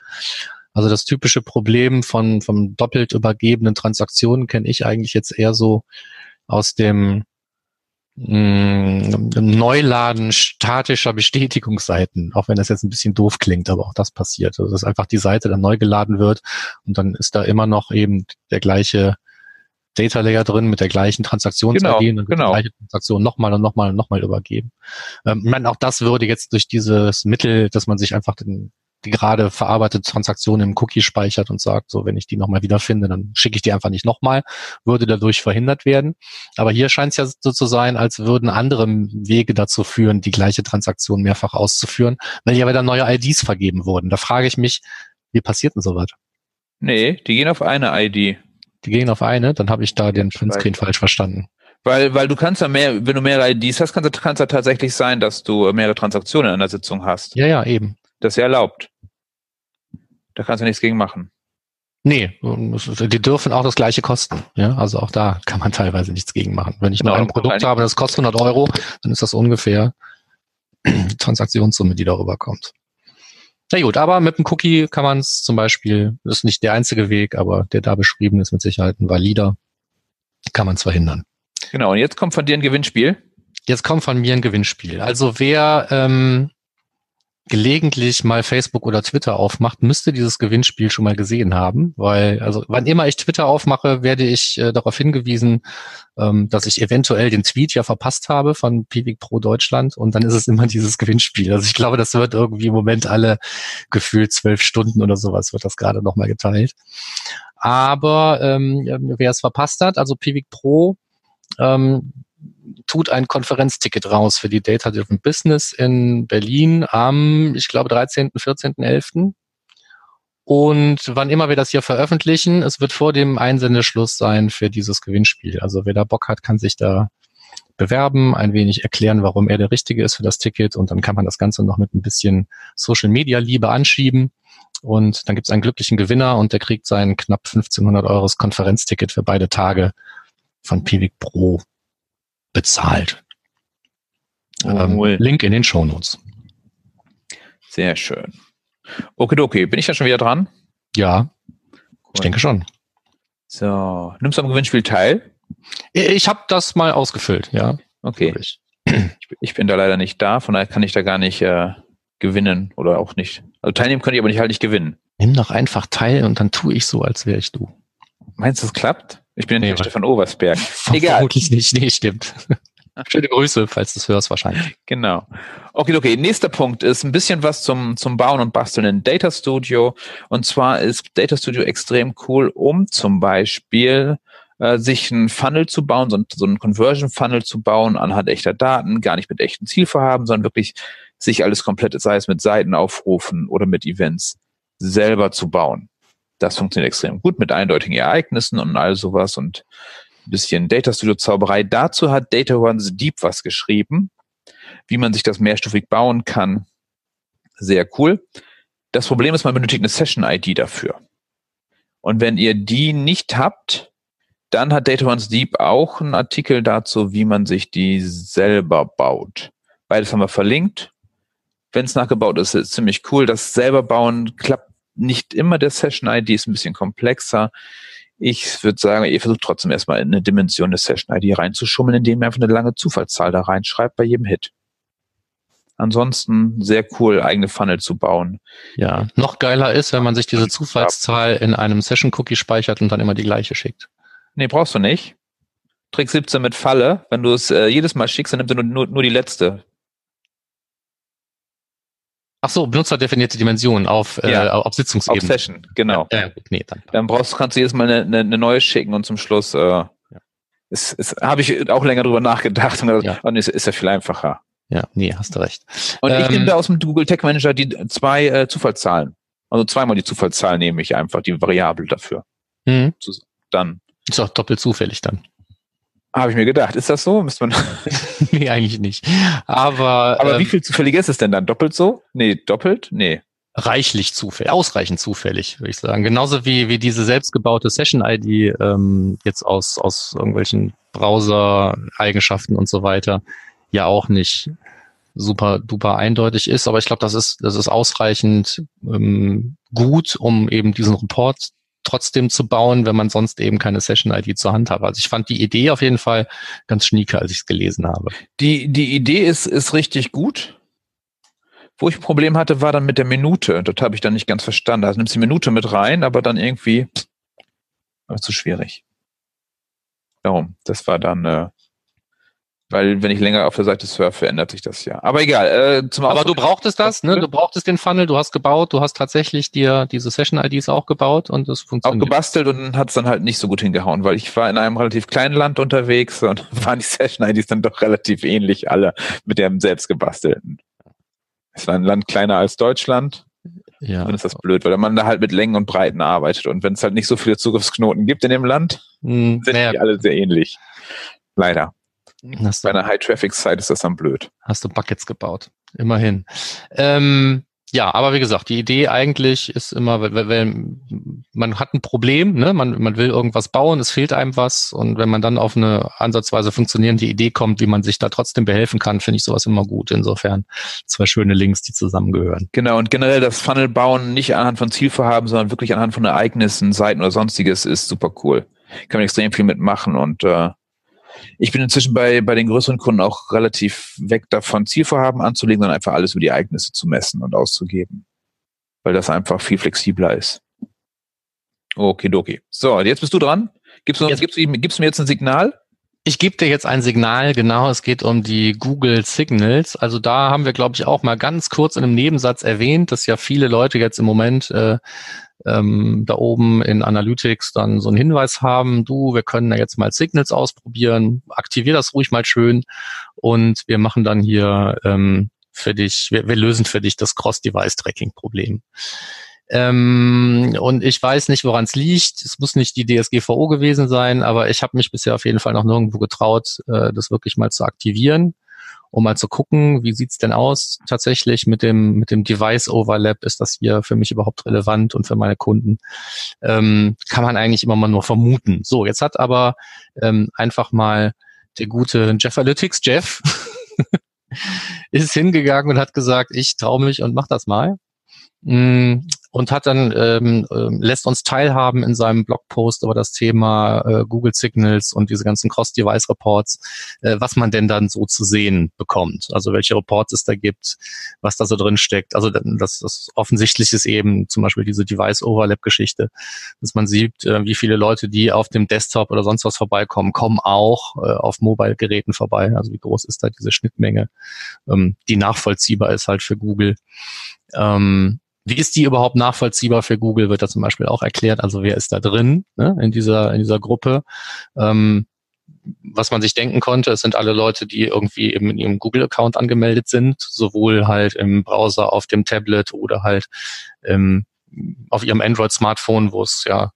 [SPEAKER 3] Also das typische Problem von vom doppelt übergebenen Transaktionen kenne ich eigentlich jetzt eher so aus dem mh, mm, Neuladen statischer Bestätigungsseiten, auch wenn das jetzt ein bisschen doof klingt, aber auch das passiert. Also dass einfach die Seite dann neu geladen wird und dann ist da immer noch eben der gleiche Data Layer drin mit der gleichen Transaktions-ID
[SPEAKER 2] genau,
[SPEAKER 3] und dann
[SPEAKER 2] genau.
[SPEAKER 3] die gleiche Transaktion nochmal und nochmal und nochmal übergeben. Ähm, ich meine, auch das würde jetzt durch dieses Mittel, dass man sich einfach den, die gerade verarbeitete Transaktion im Cookie speichert und sagt, so wenn ich die nochmal wiederfinde, dann schicke ich die einfach nicht nochmal, würde dadurch verhindert werden. Aber hier scheint es ja so zu sein, als würden andere Wege dazu führen, die gleiche Transaktion mehrfach auszuführen, weil ja wieder neue IDs vergeben wurden. Da frage ich mich, wie passiert denn sowas?
[SPEAKER 2] Nee, die gehen auf eine ID.
[SPEAKER 3] Die gehen auf eine, dann habe ich da den Printscreen falsch verstanden.
[SPEAKER 2] Weil, weil du kannst ja mehr, wenn du mehrere IDs hast, kann es ja tatsächlich sein, dass du mehrere Transaktionen in einer Sitzung hast.
[SPEAKER 3] Ja, ja, eben.
[SPEAKER 2] Das ist ja erlaubt. Da kannst du nichts gegen machen.
[SPEAKER 3] Nee, die dürfen auch das gleiche kosten. Ja, also auch da kann man teilweise nichts gegen machen. Wenn ich nur
[SPEAKER 2] Genau,
[SPEAKER 3] ein Produkt habe, das kostet 100 Euro, dann ist das ungefähr die (clears throat) Transaktionssumme, die darüber kommt. Na gut, aber mit dem Cookie kann man es zum Beispiel, das ist nicht der einzige Weg, aber der da beschrieben ist mit Sicherheit ein valider, kann man es verhindern.
[SPEAKER 2] Genau, und jetzt kommt von dir ein Gewinnspiel.
[SPEAKER 3] Jetzt kommt von mir ein Gewinnspiel. Also wer ähm, gelegentlich mal Facebook oder Twitter aufmacht, müsste dieses Gewinnspiel schon mal gesehen haben, weil also wann immer ich Twitter aufmache, werde ich äh, darauf hingewiesen, ähm, dass ich eventuell den Tweet ja verpasst habe von Pivik Pro Deutschland und dann ist es immer (laughs) dieses Gewinnspiel. Also ich glaube, das wird irgendwie im Moment alle gefühlt zwölf Stunden oder sowas wird das gerade nochmal geteilt. Aber ähm, wer es verpasst hat, also Pivik Pro ähm, tut ein Konferenzticket raus für die Data Driven Business in Berlin am, ich glaube, 13., 14., 11. Und wann immer wir das hier veröffentlichen, es wird vor dem Einsendeschluss sein für dieses Gewinnspiel. Also wer da Bock hat, kann sich da bewerben, ein wenig erklären, warum er der Richtige ist für das Ticket und dann kann man das Ganze noch mit ein bisschen Social Media Liebe anschieben. Und dann gibt es einen glücklichen Gewinner und der kriegt sein knapp 1500 Euro Konferenzticket für beide Tage von Pivik Pro bezahlt. Ähm. Link in den Show Notes.
[SPEAKER 2] Sehr schön. Okay, okay. Bin ich da schon wieder dran?
[SPEAKER 3] Ja, ich
[SPEAKER 2] Cool.
[SPEAKER 3] denke schon.
[SPEAKER 2] So. Nimmst du am Gewinnspiel teil?
[SPEAKER 3] Ich habe das mal ausgefüllt, ja.
[SPEAKER 2] Okay. Ich, bin- ich bin da leider nicht da, von daher kann ich da gar nicht äh, gewinnen oder auch nicht. Also teilnehmen könnte ich aber nicht halt nicht gewinnen.
[SPEAKER 3] Nimm doch einfach teil und dann tue ich so, als wäre ich du.
[SPEAKER 2] Meinst du, das klappt? Ich bin ja
[SPEAKER 3] Nee,
[SPEAKER 2] nicht
[SPEAKER 3] wa-
[SPEAKER 2] Stefan Obersberg. (laughs) Egal.
[SPEAKER 3] Vermutlich nicht. Nee, stimmt. (laughs) Schöne Grüße, falls du es hörst, wahrscheinlich.
[SPEAKER 2] Genau. Okay, okay. Nächster Punkt ist ein bisschen was zum, zum Bauen und Basteln in Data Studio. Und zwar ist Data Studio extrem cool, um zum Beispiel äh, sich einen Funnel zu bauen, so, ein, so einen Conversion Funnel zu bauen anhand echter Daten, gar nicht mit echten Zielvorhaben, sondern wirklich sich alles komplett, sei es mit Seitenaufrufen oder mit Events, selber zu bauen. Das funktioniert extrem gut mit eindeutigen Ereignissen und all sowas und ein bisschen Data Studio Zauberei. Dazu hat Data Runs Deep was geschrieben wie man sich das mehrstufig bauen kann. Sehr cool. Das Problem ist, man benötigt eine Session-ID dafür. Und wenn ihr die nicht habt, dann hat Data Runs Deep auch einen Artikel dazu, wie man sich die selber baut. Beides haben wir verlinkt. Wenn es nachgebaut ist, ist ziemlich cool. Das selber bauen klappt nicht immer. Der Session-ID ist ein bisschen komplexer. Ich würde sagen, ihr versucht trotzdem erstmal in eine Dimension der Session-ID reinzuschummeln, indem ihr einfach eine lange Zufallszahl da reinschreibt bei jedem Hit. Ansonsten sehr cool, eigene Funnel zu bauen.
[SPEAKER 3] Ja. Noch geiler ist, wenn man sich diese Zufallszahl in einem Session-Cookie speichert und dann immer die gleiche schickt.
[SPEAKER 2] Nee, brauchst du nicht. Trick 17 mit Falle. Wenn du es äh, jedes Mal schickst, dann nimmt er nur, nur, nur die letzte.
[SPEAKER 3] Ach so, benutzerdefinierte Dimensionen auf, äh,
[SPEAKER 2] Ja.
[SPEAKER 3] auf
[SPEAKER 2] Auf
[SPEAKER 3] Sitzungsebene.
[SPEAKER 2] Session, genau.
[SPEAKER 3] Ja, gut, nee, dann.
[SPEAKER 2] Dann brauchst, kannst du jedes Mal eine, eine, eine neue schicken und zum Schluss äh, es, es habe ich auch länger drüber nachgedacht und
[SPEAKER 3] Ja.
[SPEAKER 2] nee, es ist ja viel einfacher.
[SPEAKER 3] Ja, nee, hast du recht.
[SPEAKER 2] Und ich
[SPEAKER 3] Ähm,
[SPEAKER 2] nehme da aus dem Google Tech Manager die zwei äh, Zufallszahlen. Also zweimal die Zufallszahl nehme ich einfach, die Variable dafür.
[SPEAKER 3] Hm.
[SPEAKER 2] Dann
[SPEAKER 3] Ist auch doppelt zufällig dann.
[SPEAKER 2] Habe ich mir gedacht, ist das so? Müsste man (laughs)
[SPEAKER 3] nee, eigentlich nicht. Aber,
[SPEAKER 2] Aber
[SPEAKER 3] ähm,
[SPEAKER 2] wie viel zufälliger ist es denn dann? Doppelt so? Nee, doppelt? Nee.
[SPEAKER 3] reichlich zufällig, ausreichend zufällig, würde ich sagen. Genauso wie, wie diese selbstgebaute Session-ID ähm, jetzt aus, aus irgendwelchen Browser-Eigenschaften und so weiter ja auch nicht super duper eindeutig ist. Aber ich glaube, das ist, das ist ausreichend ähm, gut, um eben diesen Report trotzdem zu bauen, wenn man sonst eben keine Session-ID zur Hand hat. Also ich fand die Idee auf jeden Fall ganz schnieke, als ich es gelesen habe.
[SPEAKER 2] Die, die Idee ist, ist richtig gut. Wo ich ein Problem hatte, war dann mit der Minute. Das habe ich dann nicht ganz verstanden. Also nimmst die Minute mit rein, aber dann irgendwie war zu schwierig. Darum, das war dann, äh, weil wenn ich länger auf der Seite surfe, ändert sich das ja. Aber egal.
[SPEAKER 3] Äh, zum Aber du brauchtest das, ne? Du brauchtest den Funnel, du hast gebaut, du hast tatsächlich dir diese Session-IDs auch gebaut und das funktioniert.
[SPEAKER 2] Auch gebastelt und hat es dann halt nicht so gut hingehauen, weil ich war in einem relativ kleinen Land unterwegs (laughs) und waren die Session-IDs dann doch relativ ähnlich alle mit dem selbst gebastelten. Es war ein Land kleiner als Deutschland. Ja. Dann ist das blöd, weil man da halt mit Längen und Breiten arbeitet. Und wenn es halt nicht so viele Zugriffsknoten gibt in dem Land, hm, sind die alle sehr ähnlich. Leider. Bei einer High-Traffic-Site ist das dann blöd.
[SPEAKER 3] Hast du Buckets gebaut. Immerhin. Ähm, ja, aber wie gesagt, die Idee eigentlich ist immer, wenn, wenn man hat ein Problem, ne? man, man will irgendwas bauen, es fehlt einem was und wenn man dann auf eine ansatzweise funktionierende Idee kommt, wie man sich da trotzdem behelfen kann, finde ich sowas immer gut. Insofern zwei schöne Links, die zusammengehören.
[SPEAKER 2] Genau, und generell das Funnel bauen nicht anhand von Zielvorhaben, sondern wirklich anhand von Ereignissen, Seiten oder sonstiges ist super cool. Kann man extrem viel mitmachen und äh, ich bin inzwischen bei, bei den größeren Kunden auch relativ weg davon, Zielvorhaben anzulegen, sondern einfach alles über die Ereignisse zu messen und auszugeben. Weil das einfach viel flexibler ist. Okidoki. So, jetzt bist du dran. Gibst du, jetzt, gibst, du, gibst du mir jetzt ein Signal?
[SPEAKER 3] Ich gebe dir jetzt ein Signal, genau, es geht um die Google Signals. Also da haben wir, glaube ich, auch mal ganz kurz in einem Nebensatz erwähnt, dass ja viele Leute jetzt im Moment äh, ähm, da oben in Analytics dann so einen Hinweis haben, du, wir können da jetzt mal Signals ausprobieren, aktivier das ruhig mal schön und wir machen dann hier ähm, für dich, wir, wir lösen für dich das Cross-Device-Tracking-Problem. Ähm, und ich weiß nicht, woran es liegt. Es muss nicht die DSGVO gewesen sein, aber ich habe mich bisher auf jeden Fall noch nirgendwo getraut, äh, das wirklich mal zu aktivieren um mal zu gucken, wie sieht's denn aus tatsächlich mit dem, mit dem Device-Overlap, ist das hier für mich überhaupt relevant und für meine Kunden? Ähm, kann man eigentlich immer mal nur vermuten. So, jetzt hat aber ähm, einfach mal der gute Jeff Analytics, Jeff, (laughs) ist hingegangen und hat gesagt, ich traue mich und mach das mal. Und hat dann ähm, äh, lässt uns teilhaben in seinem Blogpost über das Thema äh, Google Signals und diese ganzen Cross-Device-Reports, äh, was man denn dann so zu sehen bekommt. Also welche Reports es da gibt, was da so drin steckt. Also das, das offensichtlich ist eben zum Beispiel diese Device-Overlap-Geschichte, dass man sieht, äh, wie viele Leute, die auf dem Desktop oder sonst was vorbeikommen, kommen auch äh, auf Mobile-Geräten vorbei. Also wie groß ist da diese Schnittmenge, ähm, die nachvollziehbar ist halt für Google. Ähm, wie ist die überhaupt nachvollziehbar für Google, wird da zum Beispiel auch erklärt. Also wer ist da drin ne, in, dieser, in dieser Gruppe? Ähm, was man sich denken konnte, es sind alle Leute, die irgendwie eben in ihrem Google-Account angemeldet sind, sowohl halt im Browser, auf dem Tablet oder halt ähm, auf ihrem Android-Smartphone, wo es ja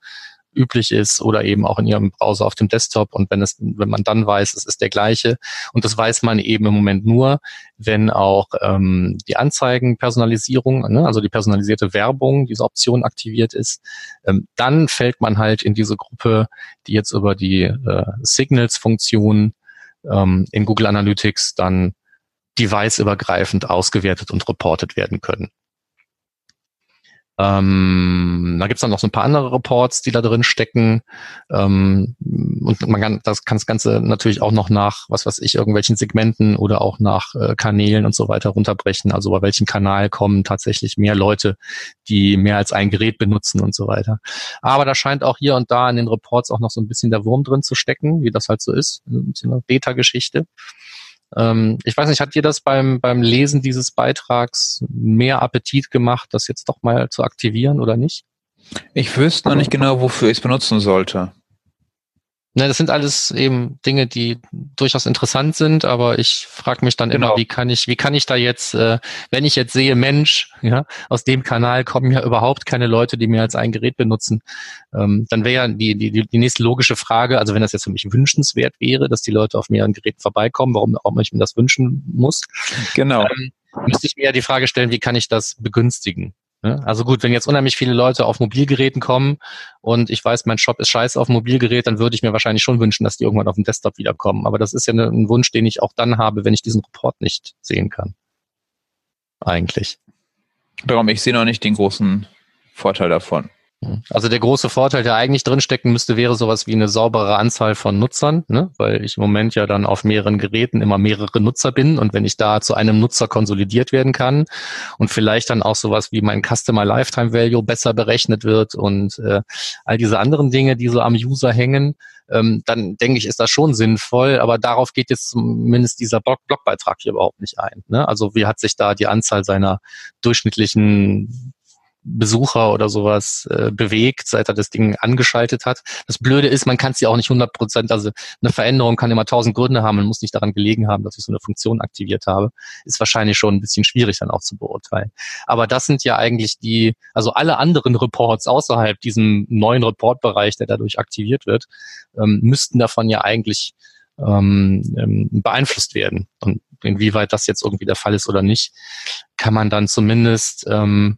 [SPEAKER 3] üblich ist oder eben auch in Ihrem Browser auf dem Desktop. Und wenn es, wenn man dann weiß, es ist der gleiche. Und das weiß man eben im Moment nur, wenn auch ähm, die Anzeigenpersonalisierung, ne, also die personalisierte Werbung, diese Option aktiviert ist, ähm, dann fällt man halt in diese Gruppe, die jetzt über die äh, Signals-Funktion ähm, in Google Analytics dann device-übergreifend ausgewertet und reportet werden können. Ähm, da gibt's dann noch so ein paar andere Reports, die da drin stecken. Ähm, und man kann das, kann das Ganze natürlich auch noch nach, was weiß ich, irgendwelchen Segmenten oder auch nach äh, Kanälen und so weiter runterbrechen. Also bei welchem Kanal kommen tatsächlich mehr Leute, die mehr als ein Gerät benutzen und so weiter. Aber da scheint auch hier und da in den Reports auch noch so ein bisschen der Wurm drin zu stecken, wie das halt so ist. So eine Beta-Geschichte. Ähm, ich weiß nicht, hat dir das beim, beim Lesen dieses Beitrags mehr Appetit gemacht, das jetzt doch mal zu aktivieren oder nicht?
[SPEAKER 2] Ich wüsste noch nicht genau, wofür ich es benutzen sollte.
[SPEAKER 3] Ne, das sind alles eben Dinge, die durchaus interessant sind, aber ich frage mich dann genau. immer, wie kann ich, wie kann ich da jetzt, äh, wenn ich jetzt sehe, Mensch, ja, aus dem Kanal kommen ja überhaupt keine Leute, die mehr als ein Gerät benutzen, ähm, dann wäre ja die, die, die nächste logische Frage, also wenn das jetzt für mich wünschenswert wäre, dass die Leute auf mehreren Geräten vorbeikommen, warum auch ich mir das wünschen muss,
[SPEAKER 2] genau.
[SPEAKER 3] Ähm, müsste ich mir ja die Frage stellen, wie kann ich das begünstigen? Ne? Also gut, wenn jetzt unheimlich viele Leute auf Mobilgeräten kommen und ich weiß, mein Shop ist scheiße auf Mobilgerät, dann würde ich mir wahrscheinlich schon wünschen, dass die irgendwann auf dem Desktop wiederkommen. Aber das ist ja ne, ein Wunsch, den ich auch dann habe, wenn ich diesen Report nicht sehen kann. Eigentlich.
[SPEAKER 2] Darum, ich sehe noch nicht den großen Vorteil davon.
[SPEAKER 3] Also der große Vorteil, der eigentlich drinstecken müsste, wäre sowas wie eine saubere Anzahl von Nutzern, ne? weil ich im Moment ja dann auf mehreren Geräten immer mehrere Nutzer bin und wenn ich da zu einem Nutzer konsolidiert werden kann und vielleicht dann auch sowas wie mein Customer Lifetime Value besser berechnet wird und äh, all diese anderen Dinge, die so am User hängen, ähm, dann denke ich, ist das schon sinnvoll, aber darauf geht jetzt zumindest dieser Blog Blogbeitrag hier überhaupt nicht ein. Ne? Also wie hat sich da die Anzahl seiner durchschnittlichen Besucher oder sowas äh, bewegt, seit er das Ding angeschaltet hat. Das Blöde ist, man kann es ja auch nicht 100 Prozent, also eine Veränderung kann immer tausend Gründe haben, man muss nicht daran gelegen haben, dass ich so eine Funktion aktiviert habe. Ist wahrscheinlich schon ein bisschen schwierig dann auch zu beurteilen. Aber das sind ja eigentlich die, also alle anderen Reports außerhalb diesem neuen Reportbereich, der dadurch aktiviert wird, ähm, müssten davon ja eigentlich ähm, ähm, beeinflusst werden. Und inwieweit das jetzt irgendwie der Fall ist oder nicht, kann man dann zumindest ähm,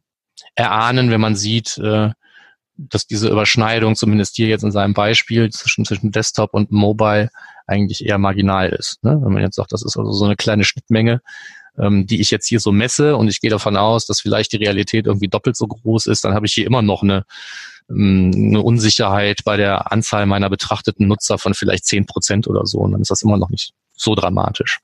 [SPEAKER 3] erahnen, wenn man sieht, äh, dass diese Überschneidung, zumindest hier jetzt in seinem Beispiel, zwischen, zwischen Desktop und Mobile eigentlich eher marginal ist. Ne? Wenn man jetzt sagt, das ist also so eine kleine Schnittmenge, ähm, die ich jetzt hier so messe und ich gehe davon aus, dass vielleicht die Realität irgendwie doppelt so groß ist, dann habe ich hier immer noch eine, ähm, eine Unsicherheit bei der Anzahl meiner betrachteten Nutzer von vielleicht zehn Prozent oder so. Und dann ist das immer noch nicht so dramatisch.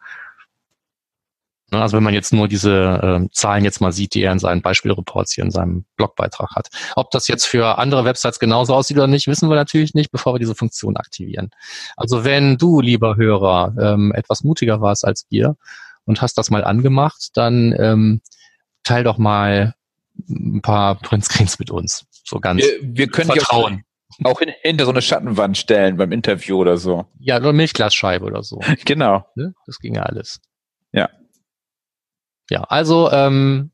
[SPEAKER 3] Ne, also wenn man jetzt nur diese äh, Zahlen jetzt mal sieht, die er in seinen Beispielreports hier in seinem Blogbeitrag hat. Ob das jetzt für andere Websites genauso aussieht oder nicht, wissen wir natürlich nicht, bevor wir diese Funktion aktivieren. Also wenn du, lieber Hörer, ähm, etwas mutiger warst als wir und hast das mal angemacht, dann ähm, teil doch mal ein paar Printscreens mit uns. So ganz
[SPEAKER 2] wir, wir können vertrauen. Auch hin, hinter so eine Schattenwand stellen beim Interview oder so.
[SPEAKER 3] Ja, oder Milchglasscheibe oder so. (laughs)
[SPEAKER 2] genau.
[SPEAKER 3] Ne? Das ging ja alles.
[SPEAKER 2] Ja.
[SPEAKER 3] Ja, also ähm,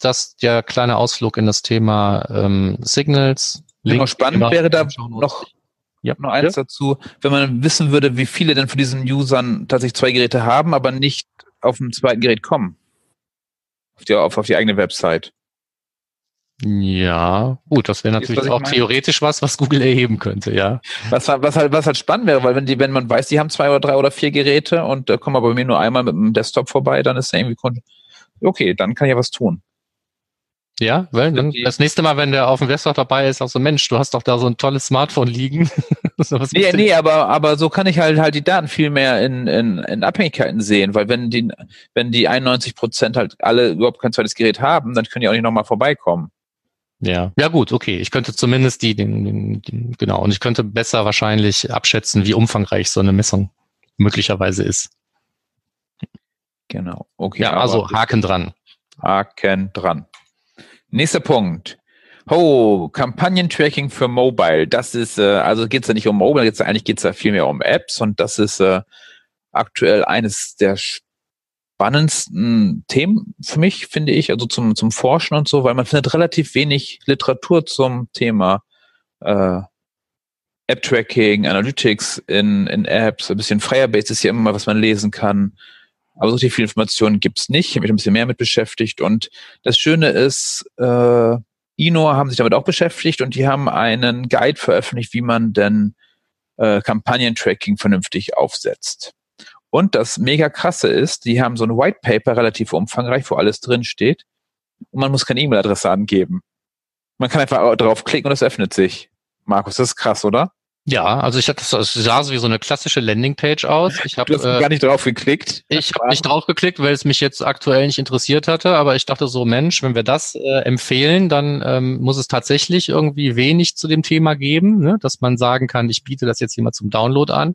[SPEAKER 3] das der kleine Ausflug in das Thema ähm, Signals.
[SPEAKER 2] Link spannend wäre da noch, ja. noch eins ja. dazu, wenn man wissen würde, wie viele denn von diesen Usern tatsächlich zwei Geräte haben, aber nicht auf dem zweiten Gerät kommen. Auf die, auf, auf die eigene Website.
[SPEAKER 3] Ja, gut, das wäre natürlich auch meine? theoretisch was, was Google erheben könnte, ja.
[SPEAKER 2] Was, was, halt, was halt spannend wäre, weil wenn die, wenn man weiß, die haben zwei oder drei oder vier Geräte und da äh, kommen aber bei mir nur einmal mit dem Desktop vorbei, dann ist ja irgendwie okay, dann kann ich ja was tun.
[SPEAKER 3] Ja, weil dann das nächste Mal, wenn der auf dem Desktop dabei ist, auch so, Mensch, du hast doch da so ein tolles Smartphone liegen. (laughs)
[SPEAKER 2] so, nee, nee, aber, aber so kann ich halt halt die Daten viel mehr in, in, in Abhängigkeiten sehen, weil wenn die, wenn die 91 Prozent halt alle überhaupt kein zweites Gerät haben, dann können die auch nicht nochmal vorbeikommen.
[SPEAKER 3] Ja, ja gut, okay. Ich könnte zumindest die, den, den, den, genau, und ich könnte besser wahrscheinlich abschätzen, wie umfangreich so eine Messung möglicherweise ist.
[SPEAKER 2] Genau. Okay.
[SPEAKER 3] Ja, also Haken dran.
[SPEAKER 2] Haken dran. Nächster Punkt. Oh, Kampagnen-Tracking für Mobile. Das ist, äh, also geht es ja nicht um Mobile, geht's, eigentlich geht es ja viel mehr um Apps und das ist äh, aktuell eines der spannendsten Themen für mich, finde ich, also zum, zum Forschen und so, weil man findet relativ wenig Literatur zum Thema äh, App-Tracking, Analytics in, in Apps. Ein bisschen Firebase ist ja immer mal, was man lesen kann. Aber so viel Informationen gibt's nicht. Ich habe mich ein bisschen mehr mit beschäftigt. Und das Schöne ist, äh, Ino haben sich damit auch beschäftigt und die haben einen Guide veröffentlicht, wie man denn äh, Kampagnen-Tracking vernünftig aufsetzt. Und das mega krasse ist, die haben so ein White Paper relativ umfangreich, wo alles drin steht. Und man muss keine E-Mail-Adresse angeben. Man kann einfach draufklicken und es öffnet sich. Markus, das ist krass, oder?
[SPEAKER 3] Ja, also ich hatte das sah so wie so eine klassische Landingpage aus. Ich habe
[SPEAKER 2] äh, gar nicht drauf geklickt.
[SPEAKER 3] Ich habe nicht drauf geklickt, weil es mich jetzt aktuell nicht interessiert hatte, aber ich dachte so, Mensch, wenn wir das äh, empfehlen, dann ähm, muss es tatsächlich irgendwie wenig zu dem Thema geben, ne? dass man sagen kann, ich biete das jetzt hier mal zum Download an.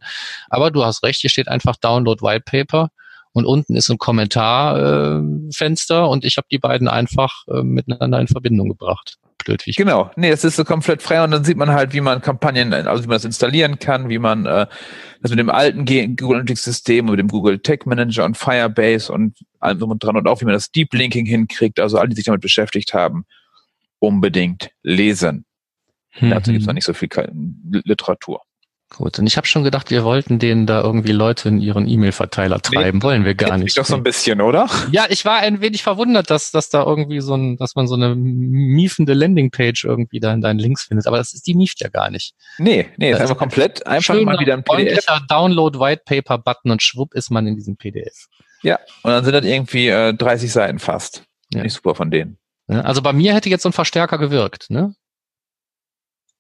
[SPEAKER 3] Aber du hast recht, hier steht einfach Download White Paper und unten ist ein Kommentarfenster äh, und ich habe die beiden einfach äh, miteinander in Verbindung gebracht blöd.
[SPEAKER 2] Wie ich genau, nee, es ist so komplett frei und dann sieht man halt, wie man Kampagnen, also wie man das installieren kann, wie man äh, das mit dem alten Google Analytics System mit dem Google Tech Manager und Firebase und allem drum und dran und auch wie man das Deep Linking hinkriegt, also alle, die sich damit beschäftigt haben, unbedingt lesen. Mhm. Dazu gibt es noch nicht so viel Literatur.
[SPEAKER 3] Gut, und ich habe schon gedacht, wir wollten denen da irgendwie Leute in ihren E-Mail-Verteiler treiben. Nee, Wollen wir gar nicht.
[SPEAKER 2] Doch so ein bisschen, oder?
[SPEAKER 3] Ja, ich war ein wenig verwundert, dass, dass da irgendwie so ein, dass man so eine miefende Landingpage irgendwie da in deinen Links findet. Aber das ist, die mieft ja gar nicht.
[SPEAKER 2] Nee, nee, ist einfach komplett einfach mal wieder ein
[SPEAKER 3] PDF. Download White Paper Button und schwupp ist man in diesem PDF.
[SPEAKER 2] Ja, und dann sind das irgendwie äh, 30 Seiten fast. Ja. Nicht super von denen.
[SPEAKER 3] Also bei mir hätte jetzt so ein Verstärker gewirkt, ne?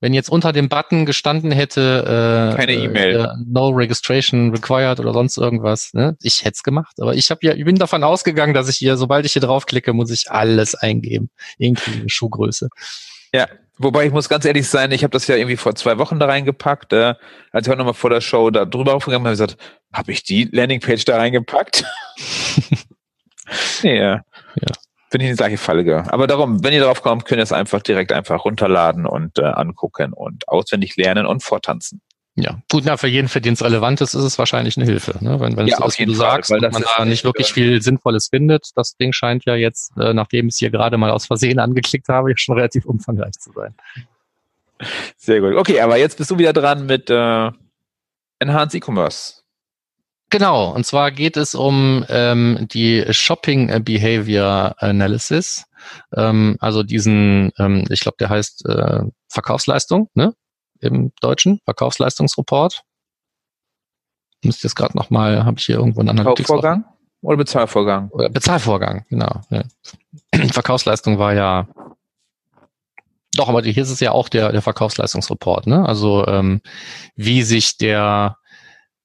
[SPEAKER 3] Wenn jetzt unter dem Button gestanden hätte,
[SPEAKER 2] äh, keine E-Mail, äh,
[SPEAKER 3] no registration required oder sonst irgendwas, ne? ich hätte es gemacht. Aber ich habe ja, ich bin davon ausgegangen, dass ich hier, sobald ich hier draufklicke, muss ich alles eingeben, irgendwie eine Schuhgröße.
[SPEAKER 2] Ja, wobei ich muss ganz ehrlich sein, ich habe das ja irgendwie vor zwei Wochen da reingepackt, äh, als ich heute nochmal vor der Show da drüber aufgegangen habe, habe ich gesagt, habe ich die Landingpage da reingepackt? (laughs) ja. Ja bin ich in die gleiche Falle gegangen. Aber darum, wenn ihr drauf kommt, könnt ihr es einfach direkt einfach runterladen und äh, angucken und auswendig lernen und vortanzen.
[SPEAKER 3] Ja, gut, na, für jeden Verdienst Relevantes ist es wahrscheinlich eine Hilfe. Ne? Wenn, wenn
[SPEAKER 2] ja, es
[SPEAKER 3] du sagst, weil man da nicht wirklich viel Sinnvolles findet. Das Ding scheint ja jetzt, äh, nachdem ich es hier gerade mal aus Versehen angeklickt habe, schon relativ umfangreich zu sein.
[SPEAKER 2] Sehr gut. Okay, aber jetzt bist du wieder dran mit äh, Enhanced E-Commerce.
[SPEAKER 3] Genau, und zwar geht es um ähm, die Shopping Behavior Analysis, ähm, also diesen, ähm, ich glaube, der heißt äh, Verkaufsleistung, ne? Im Deutschen, Verkaufsleistungsreport. Müsst ihr jetzt gerade nochmal, habe ich hier irgendwo einen
[SPEAKER 2] Analytics. Kaufvorgang oder Bezahlvorgang?
[SPEAKER 3] Oder Bezahlvorgang, genau. Ja. (clears throat) Verkaufsleistung war ja doch, aber hier ist es ja auch der, der Verkaufsleistungsreport, ne? Also ähm, wie sich der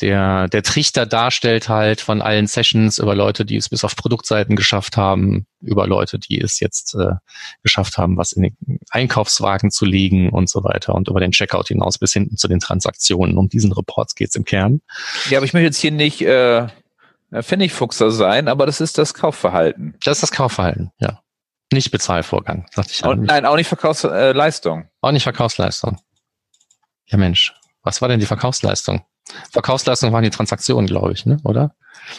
[SPEAKER 3] der, der Trichter darstellt halt von allen Sessions über Leute, die es bis auf Produktseiten geschafft haben, über Leute, die es jetzt äh, geschafft haben, was in den Einkaufswagen zu legen und so weiter und über den Checkout hinaus bis hinten zu den Transaktionen. Um diesen Reports geht's im Kern.
[SPEAKER 2] Ja, aber ich möchte jetzt hier nicht äh, Pfennigfuchser sein, aber das ist das Kaufverhalten.
[SPEAKER 3] Das ist das Kaufverhalten, ja. Nicht Bezahlvorgang, sagte ich.
[SPEAKER 2] Auch, nein, auch nicht Verkaufsleistung. Äh,
[SPEAKER 3] auch nicht Verkaufsleistung. Ja Mensch, was war denn die Verkaufsleistung? Verkaufsleistung waren die Transaktionen, glaube ich, ne? oder?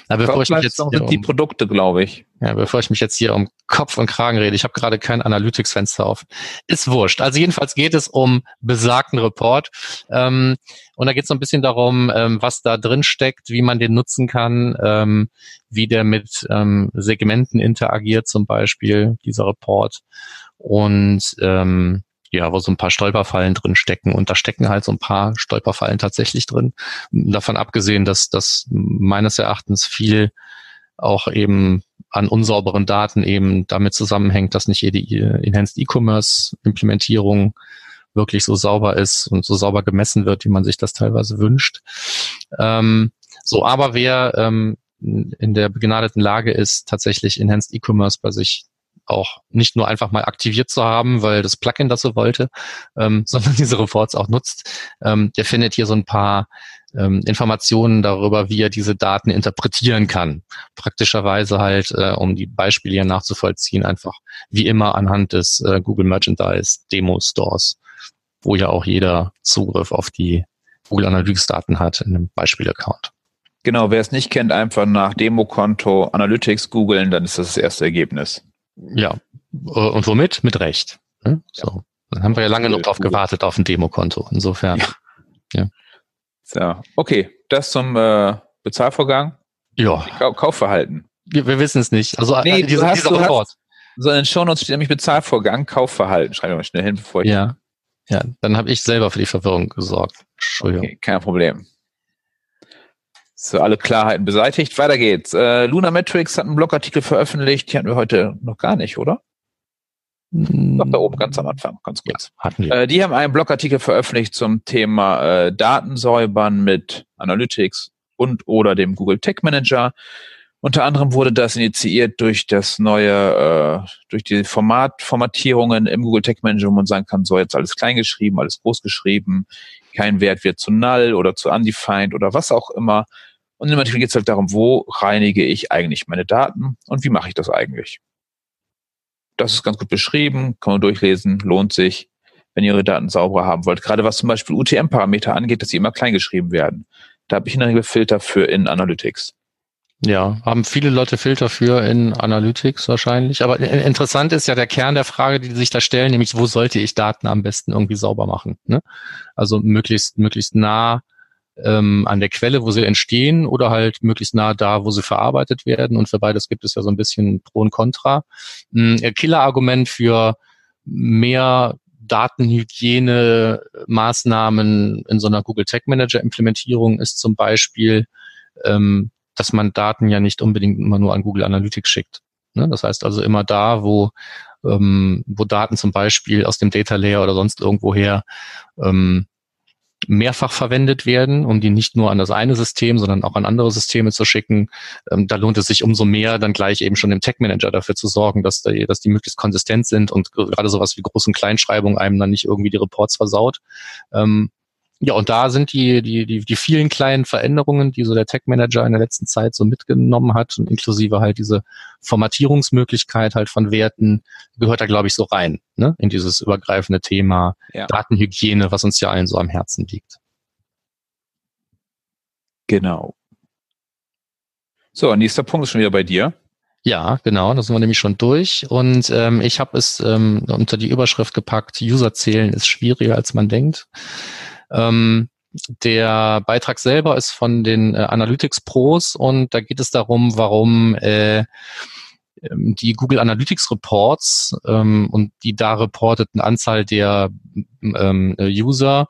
[SPEAKER 2] Na, bevor ich mich jetzt sind um, die Produkte, glaube ich.
[SPEAKER 3] Ja, bevor ich mich jetzt hier um Kopf und Kragen rede, ich habe gerade kein Analytics-Fenster auf. Ist wurscht. Also jedenfalls geht es um besagten Report. Ähm, und da geht es so ein bisschen darum, ähm, was da drin steckt, wie man den nutzen kann, ähm, wie der mit ähm, Segmenten interagiert, zum Beispiel, dieser Report. Und ähm, ja, wo so ein paar Stolperfallen drin stecken. Und da stecken halt so ein paar Stolperfallen tatsächlich drin. Davon abgesehen, dass das meines Erachtens viel auch eben an unsauberen Daten eben damit zusammenhängt, dass nicht jede Enhanced E-Commerce Implementierung wirklich so sauber ist und so sauber gemessen wird, wie man sich das teilweise wünscht. Ähm, so, aber wer ähm, in der begnadeten Lage ist, tatsächlich Enhanced E-Commerce bei sich auch nicht nur einfach mal aktiviert zu haben, weil das Plugin das so wollte, ähm, (laughs) sondern diese Reports auch nutzt. Ähm, der findet hier so ein paar ähm, Informationen darüber, wie er diese Daten interpretieren kann. Praktischerweise halt, äh, um die Beispiele hier nachzuvollziehen, einfach wie immer anhand des äh, Google Merchandise Demo Stores, wo ja auch jeder Zugriff auf die Google Analytics Daten hat in einem Beispiel-Account.
[SPEAKER 2] Genau, wer es nicht kennt, einfach nach Demo-Konto Analytics googeln, dann ist das das erste Ergebnis.
[SPEAKER 3] Ja, äh, und womit? Mit Recht. Ne? So. Dann haben wir ja lange noch drauf gewartet auf ein Demokonto. Insofern. Ja.
[SPEAKER 2] ja. So, okay, das zum äh, Bezahlvorgang.
[SPEAKER 3] Ja.
[SPEAKER 2] Kau Kaufverhalten.
[SPEAKER 3] Wir, wir wissen es nicht. Also
[SPEAKER 2] nee, dieser, hast, dieser Report. Hast, so in den Shownotes steht nämlich Bezahlvorgang, Kaufverhalten. Schreibe ich mal schnell hin, bevor ich.
[SPEAKER 3] Ja. Ja, dann habe ich selber für die Verwirrung gesorgt.
[SPEAKER 2] Entschuldigung. Okay, kein Problem. So, alle Klarheiten beseitigt. Weiter geht's. Äh, Luna Metrics hat einen Blogartikel veröffentlicht. Die hatten wir heute noch gar nicht, oder? Doch da oben ganz am Anfang, ganz kurz. Ja, hatten wir. Äh, die haben einen Blogartikel veröffentlicht zum Thema äh, Datensäubern mit Analytics und oder dem Google Tech Manager. Unter anderem wurde das initiiert durch das neue, äh, durch die Format, Formatierungen im Google Tech Manager, wo man sagen kann, so jetzt alles klein geschrieben, alles groß geschrieben, kein Wert wird zu null oder zu undefined oder was auch immer. Und im Artikel geht es halt darum, wo reinige ich eigentlich meine Daten und wie mache ich das eigentlich? Das ist ganz gut beschrieben, kann man durchlesen, lohnt sich, wenn ihr eure Daten sauberer haben wollt. Gerade was zum Beispiel UTM-Parameter angeht, dass sie immer klein geschrieben werden. Da habe ich in der Regel Filter für in Analytics.
[SPEAKER 3] Ja, haben viele Leute Filter für in Analytics wahrscheinlich. Aber interessant ist ja der Kern der Frage, die sich da stellen, nämlich wo sollte ich Daten am besten irgendwie sauber machen? Ne? Also möglichst, möglichst nah ähm, an der Quelle, wo sie entstehen, oder halt möglichst nah da, wo sie verarbeitet werden. Und für beides gibt es ja so ein bisschen Pro und Contra. Ein hm, Killer-Argument für mehr Datenhygiene-Maßnahmen in so einer Google Tag Manager Implementierung ist zum Beispiel, ähm, dass man Daten ja nicht unbedingt immer nur an Google Analytics schickt. Ne? Das heißt also immer da, wo, ähm, wo Daten zum Beispiel aus dem Data Layer oder sonst irgendwoher ähm, mehrfach verwendet werden, um die nicht nur an das eine System, sondern auch an andere Systeme zu schicken. Ähm, da lohnt es sich umso mehr, dann gleich eben schon im Tech Manager dafür zu sorgen, dass, die, dass die möglichst konsistent sind und gerade sowas wie Groß- und Kleinschreibung einem dann nicht irgendwie die Reports versaut. Ähm, ja, und da sind die, die, die, die vielen kleinen Veränderungen, die so der Tech Manager in der letzten Zeit so mitgenommen hat und inklusive halt diese Formatierungsmöglichkeit halt von Werten, gehört da, glaube ich, so rein, ne, in dieses übergreifende Thema ja. Datenhygiene, was uns ja allen so am Herzen liegt.
[SPEAKER 2] Genau. So, nächster Punkt ist schon wieder bei dir.
[SPEAKER 3] Ja, genau, da sind wir nämlich schon durch. Und ähm, ich habe es ähm, unter die Überschrift gepackt, User zählen ist schwieriger, als man denkt. Ähm, der Beitrag selber ist von den äh, Analytics Pros und da geht es darum, warum äh, ähm, die Google Analytics Reports ähm, und die da reporteten Anzahl der ähm, User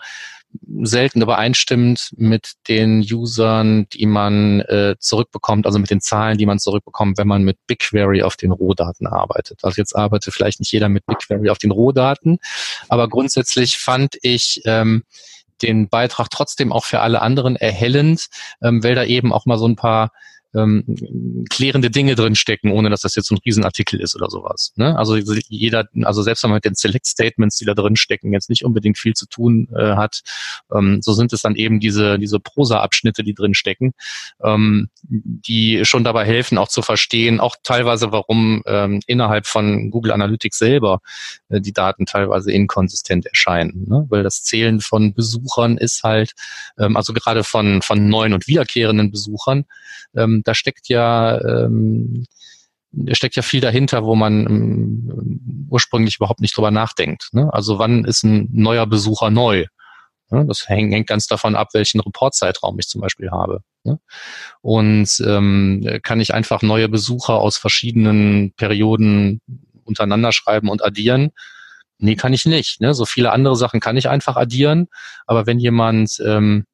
[SPEAKER 3] selten übereinstimmt mit den Usern, die man äh, zurückbekommt, also mit den Zahlen, die man zurückbekommt, wenn man mit BigQuery auf den Rohdaten arbeitet. Also jetzt arbeitet vielleicht nicht jeder mit BigQuery auf den Rohdaten, aber grundsätzlich fand ich ähm, den Beitrag trotzdem auch für alle anderen erhellend, ähm, weil da eben auch mal so ein paar ähm, klärende Dinge drin stecken, ohne dass das jetzt so ein Riesenartikel ist oder sowas. Ne? Also jeder, also selbst wenn man mit den Select Statements, die da drin stecken, jetzt nicht unbedingt viel zu tun äh, hat, ähm, so sind es dann eben diese diese Prosa-Abschnitte, die drin stecken, ähm, die schon dabei helfen, auch zu verstehen, auch teilweise, warum ähm, innerhalb von Google Analytics selber äh, die Daten teilweise inkonsistent erscheinen, ne? weil das Zählen von Besuchern ist halt, ähm, also gerade von von neuen und wiederkehrenden Besuchern ähm, da steckt ja ähm, steckt ja viel dahinter, wo man ähm, ursprünglich überhaupt nicht drüber nachdenkt. Ne? Also wann ist ein neuer Besucher neu? Ne? Das hängt, hängt ganz davon ab, welchen Reportzeitraum ich zum Beispiel habe. Ne? Und ähm, kann ich einfach neue Besucher aus verschiedenen Perioden untereinander schreiben und addieren? Nee, kann ich nicht. Ne? So viele andere Sachen kann ich einfach addieren. Aber wenn jemand ähm,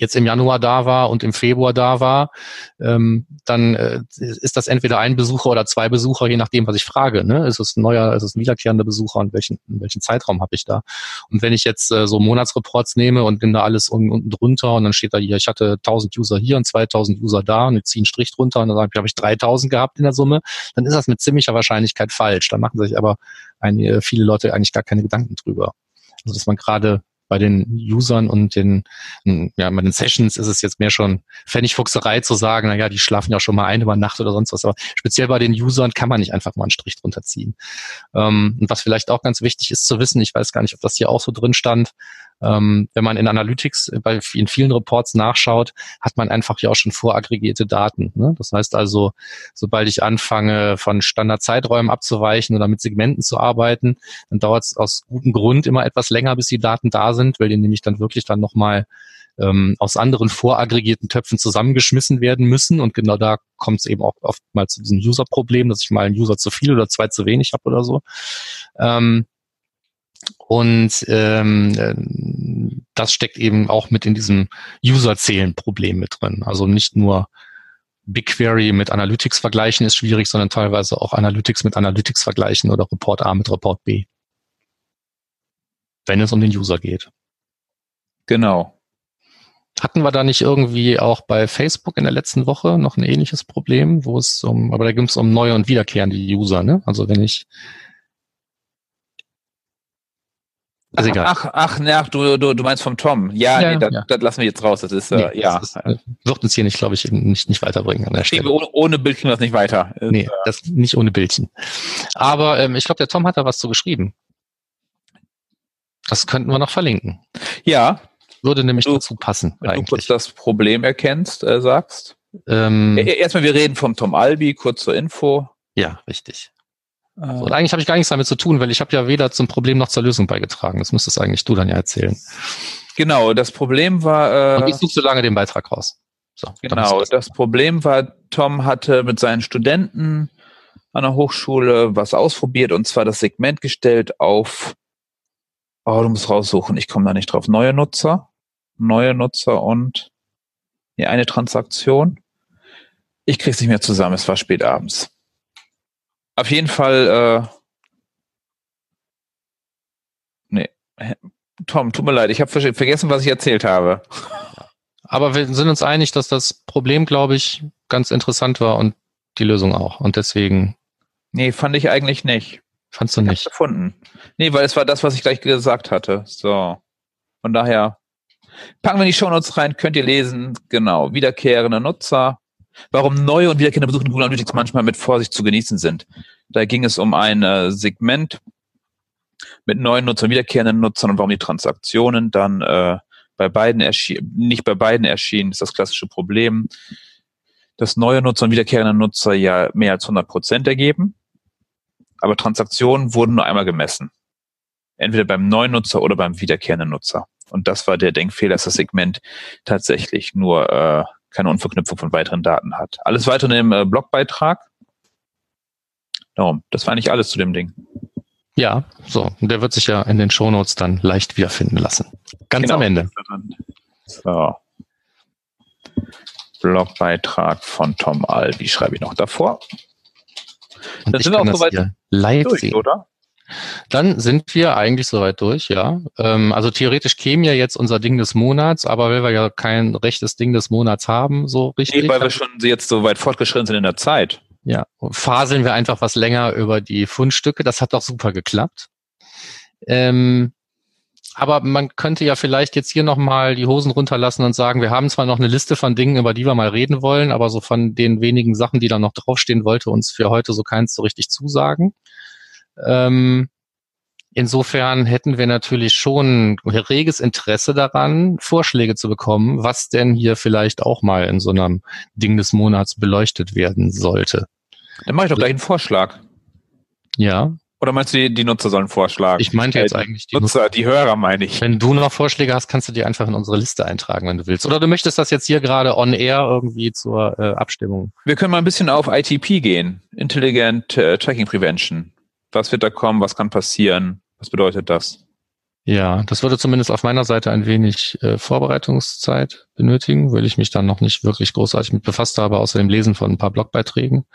[SPEAKER 3] jetzt im Januar da war und im Februar da war, ähm, dann äh, ist das entweder ein Besucher oder zwei Besucher, je nachdem, was ich frage. Ne? Ist es ein neuer, ist es ein wiederkehrender Besucher und welchen, welchen Zeitraum habe ich da? Und wenn ich jetzt äh, so Monatsreports nehme und nehme da alles unten, unten drunter und dann steht da hier, ich hatte 1000 User hier und 2000 User da und ich ziehe einen Strich drunter und dann habe ich 3000 gehabt in der Summe, dann ist das mit ziemlicher Wahrscheinlichkeit falsch. Da machen sich aber einige, viele Leute eigentlich gar keine Gedanken drüber. Also dass man gerade bei den Usern und den, ja, bei den Sessions ist es jetzt mehr schon Pfennigfuchserei zu sagen, na ja, die schlafen ja schon mal ein über Nacht oder sonst was. Aber speziell bei den Usern kann man nicht einfach mal einen Strich drunter ziehen. Ähm, und was vielleicht auch ganz wichtig ist zu wissen, ich weiß gar nicht, ob das hier auch so drin stand, ähm, wenn man in Analytics bei in vielen Reports nachschaut, hat man einfach ja auch schon voraggregierte Daten. Ne? Das heißt also, sobald ich anfange, von Standardzeiträumen abzuweichen oder mit Segmenten zu arbeiten, dann dauert es aus gutem Grund immer etwas länger, bis die Daten da sind, weil die nämlich dann wirklich dann nochmal ähm, aus anderen voraggregierten Töpfen zusammengeschmissen werden müssen. Und genau da kommt es eben auch oft mal zu diesem User-Problem, dass ich mal einen User zu viel oder zwei zu wenig habe oder so. Ähm, und ähm, äh, das steckt eben auch mit in diesem User-Zählen-Problem mit drin. Also nicht nur BigQuery mit Analytics vergleichen ist schwierig, sondern teilweise auch Analytics mit Analytics vergleichen oder Report A mit Report B. Wenn es um den User geht.
[SPEAKER 2] Genau.
[SPEAKER 3] Hatten wir da nicht irgendwie auch bei Facebook in der letzten Woche noch ein ähnliches Problem, wo es um, aber da ging es um neue und wiederkehrende User, ne? Also wenn ich
[SPEAKER 2] Also egal. Ach, ach, ach du, du, du meinst vom Tom. Ja, ja, nee, das, ja. das lassen wir jetzt raus. Das ist, äh, nee, ja. Das ist,
[SPEAKER 3] äh, wird uns hier nicht, glaube ich, nicht, nicht weiterbringen an der Stelle.
[SPEAKER 2] Ohne, ohne Bildchen das nicht weiter.
[SPEAKER 3] Nee, äh, das nicht ohne Bildchen. Aber ähm, ich glaube, der Tom hat da was zu geschrieben. Das könnten wir noch verlinken.
[SPEAKER 2] Ja.
[SPEAKER 3] Würde nämlich du, dazu passen.
[SPEAKER 2] Wenn eigentlich. du kurz das Problem erkennst, äh, sagst. Ähm, Erstmal, wir reden vom Tom Albi, kurz zur Info.
[SPEAKER 3] Ja, richtig. Äh, so, und eigentlich habe ich gar nichts damit zu tun, weil ich habe ja weder zum Problem noch zur Lösung beigetragen. Das müsstest eigentlich du dann ja erzählen.
[SPEAKER 2] Genau, das Problem war.
[SPEAKER 3] Äh, und ich suche so lange den Beitrag raus.
[SPEAKER 2] So, genau, das, das Problem war, Tom hatte mit seinen Studenten an der Hochschule was ausprobiert und zwar das Segment gestellt auf, oh, du musst raussuchen, ich komme da nicht drauf, neue Nutzer, neue Nutzer und nee, eine Transaktion. Ich krieg's nicht mehr zusammen, es war spät abends. Auf jeden Fall, äh, nee, Tom, tut mir leid, ich habe vergessen, was ich erzählt habe.
[SPEAKER 3] Aber wir sind uns einig, dass das Problem, glaube ich, ganz interessant war und die Lösung auch. Und deswegen.
[SPEAKER 2] Nee, fand ich eigentlich nicht.
[SPEAKER 3] Fandst du nicht?
[SPEAKER 2] gefunden. Nee, weil es war das, was ich gleich gesagt hatte. So. Von daher packen wir die Shownotes rein, könnt ihr lesen. Genau. Wiederkehrende Nutzer. Warum neue und wiederkehrende Besucher in Google Analytics manchmal mit Vorsicht zu genießen sind. Da ging es um ein äh, Segment mit neuen Nutzern, wiederkehrenden Nutzern und warum die Transaktionen dann äh, bei beiden erschienen, nicht bei beiden erschienen, ist das klassische Problem, dass neue Nutzer und wiederkehrende Nutzer ja mehr als 100 Prozent ergeben, aber Transaktionen wurden nur einmal gemessen. Entweder beim neuen Nutzer oder beim wiederkehrenden Nutzer. Und das war der Denkfehler, dass das Segment tatsächlich nur äh, keine Unverknüpfung von weiteren Daten hat. Alles weitere im äh, Blogbeitrag. Darum, das war nicht alles zu dem Ding.
[SPEAKER 3] Ja, so. Der wird sich ja in den Shownotes dann leicht wiederfinden lassen. Ganz genau. am Ende. So.
[SPEAKER 2] Blogbeitrag von Tom Albi schreibe ich noch davor.
[SPEAKER 3] Und dann sind wir auch soweit live durch, sehen. oder? Dann sind wir eigentlich soweit durch, ja. Ähm, also theoretisch käme ja jetzt unser Ding des Monats, aber weil wir ja kein rechtes Ding des Monats haben, so richtig. Nee,
[SPEAKER 2] weil wir schon jetzt so weit fortgeschritten sind in der Zeit.
[SPEAKER 3] Ja, faseln wir einfach was länger über die Fundstücke. Das hat doch super geklappt. Ähm, aber man könnte ja vielleicht jetzt hier nochmal die Hosen runterlassen und sagen, wir haben zwar noch eine Liste von Dingen, über die wir mal reden wollen, aber so von den wenigen Sachen, die da noch draufstehen, wollte uns für heute so keins so richtig zusagen. Ähm, insofern hätten wir natürlich schon reges Interesse daran, Vorschläge zu bekommen, was denn hier vielleicht auch mal in so einem Ding des Monats beleuchtet werden sollte.
[SPEAKER 2] Dann mache ich doch gleich einen Vorschlag.
[SPEAKER 3] Ja.
[SPEAKER 2] Oder meinst du, die, die Nutzer sollen vorschlagen?
[SPEAKER 3] Ich meinte jetzt eigentlich
[SPEAKER 2] die Nutzer, Nutzer, die Hörer meine ich.
[SPEAKER 3] Wenn du noch Vorschläge hast, kannst du die einfach in unsere Liste eintragen, wenn du willst. Oder du möchtest das jetzt hier gerade on air irgendwie zur äh, Abstimmung.
[SPEAKER 2] Wir können mal ein bisschen auf ITP gehen. Intelligent äh, Tracking Prevention. Was wird da kommen? Was kann passieren? Was bedeutet das?
[SPEAKER 3] Ja, das würde zumindest auf meiner Seite ein wenig äh, Vorbereitungszeit benötigen, weil ich mich dann noch nicht wirklich großartig mit befasst habe, außer dem Lesen von ein paar Blogbeiträgen.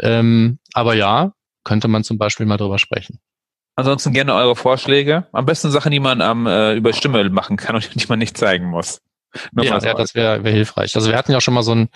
[SPEAKER 3] Ähm, aber ja, könnte man zum Beispiel mal drüber sprechen.
[SPEAKER 2] Ansonsten gerne eure Vorschläge. Am besten Sachen, die man am, äh, über Stimme machen kann und (laughs) die man nicht zeigen muss.
[SPEAKER 3] Ja, ja, das wäre wär hilfreich. Also wir hatten ja schon mal so einen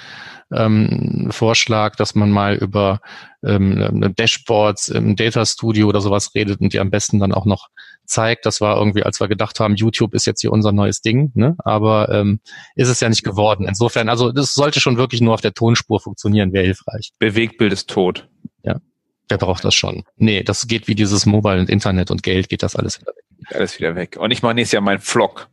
[SPEAKER 3] ähm, Vorschlag, dass man mal über ähm, Dashboards im Data Studio oder sowas redet und die am besten dann auch noch zeigt. Das war irgendwie, als wir gedacht haben, YouTube ist jetzt hier unser neues Ding, ne? aber ähm, ist es ja nicht geworden. Insofern, also das sollte schon wirklich nur auf der Tonspur funktionieren, wäre hilfreich.
[SPEAKER 2] Bewegtbild ist tot.
[SPEAKER 3] Ja, wer braucht das schon? Nee, das geht wie dieses Mobile und Internet und Geld, geht das alles
[SPEAKER 2] wieder weg. Alles wieder weg. Und ich mache nächstes Jahr meinen Vlog.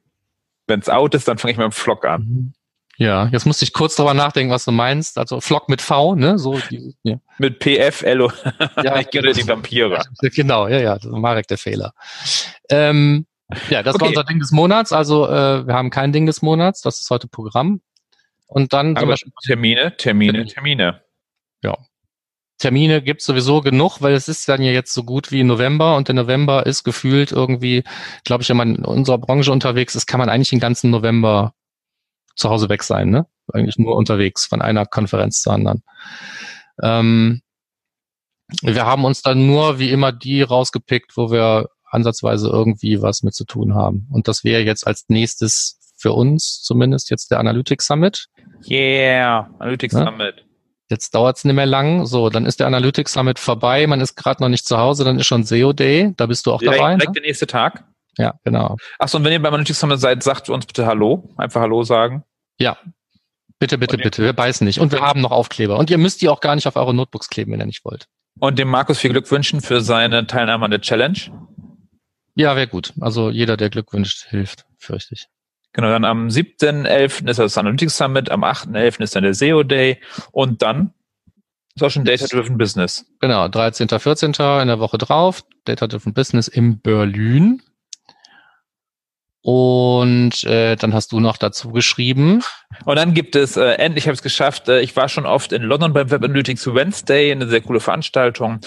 [SPEAKER 2] Wenn es out ist, dann fange ich mit dem Vlog an. Mhm.
[SPEAKER 3] Ja, jetzt musste ich kurz drüber nachdenken, was du meinst. Also Flock mit V, ne? So,
[SPEAKER 2] die, ja. Mit PF, LO. (laughs) Ja, ich kenne die Vampire. (laughs)
[SPEAKER 3] Genau, ja, ja, Marek der Fehler. Ähm, ja, das okay. war unser Ding des Monats. Also äh, wir haben kein Ding des Monats, das ist heute Programm. Und dann
[SPEAKER 2] Aber Termine, Termine, Termine.
[SPEAKER 3] Termine gibt's sowieso genug, weil es ist dann ja jetzt so gut wie November und der November ist gefühlt irgendwie, glaube ich, wenn man in unserer Branche unterwegs ist, kann man eigentlich den ganzen November zu Hause weg sein, ne? Eigentlich nur unterwegs von einer Konferenz zur anderen. Ähm, wir haben uns dann nur wie immer die rausgepickt, wo wir ansatzweise irgendwie was mit zu tun haben. Und das wäre jetzt als nächstes für uns zumindest jetzt der Analytics Summit.
[SPEAKER 2] Yeah, Analytics ja? Summit.
[SPEAKER 3] Jetzt dauert's nicht mehr lang. So, dann ist der Analytics Summit vorbei. Man ist gerade noch nicht zu Hause. Dann ist schon SEO Day. Da bist du auch direkt, dabei.
[SPEAKER 2] Direkt ne? der nächste Tag.
[SPEAKER 3] Ja, genau.
[SPEAKER 2] Achso, und wenn ihr beim Analytics Summit seid, sagt uns bitte Hallo. Einfach Hallo sagen.
[SPEAKER 3] Ja. Bitte, bitte, bitte. Wir beißen nicht. Und wir haben noch Aufkleber. Und ihr müsst die auch gar nicht auf eure Notebooks kleben, wenn ihr nicht wollt.
[SPEAKER 2] Und dem Markus viel Glück wünschen für seine Teilnahme an der Challenge.
[SPEAKER 3] Ja, wäre gut. Also jeder, der Glück wünscht, hilft, fürchte ich.
[SPEAKER 2] Genau, dann am 7.11. ist das Analytics Summit, am 8.11. ist dann der SEO Day und dann ist auch schon Data Driven Business.
[SPEAKER 3] Genau, 13., 14. in der Woche drauf, Data Driven Business in Berlin. Und äh, dann hast du noch dazu geschrieben.
[SPEAKER 2] Und dann gibt es, äh, endlich habe ich es geschafft, äh, ich war schon oft in London beim Web Analytics Wednesday, eine sehr coole Veranstaltung.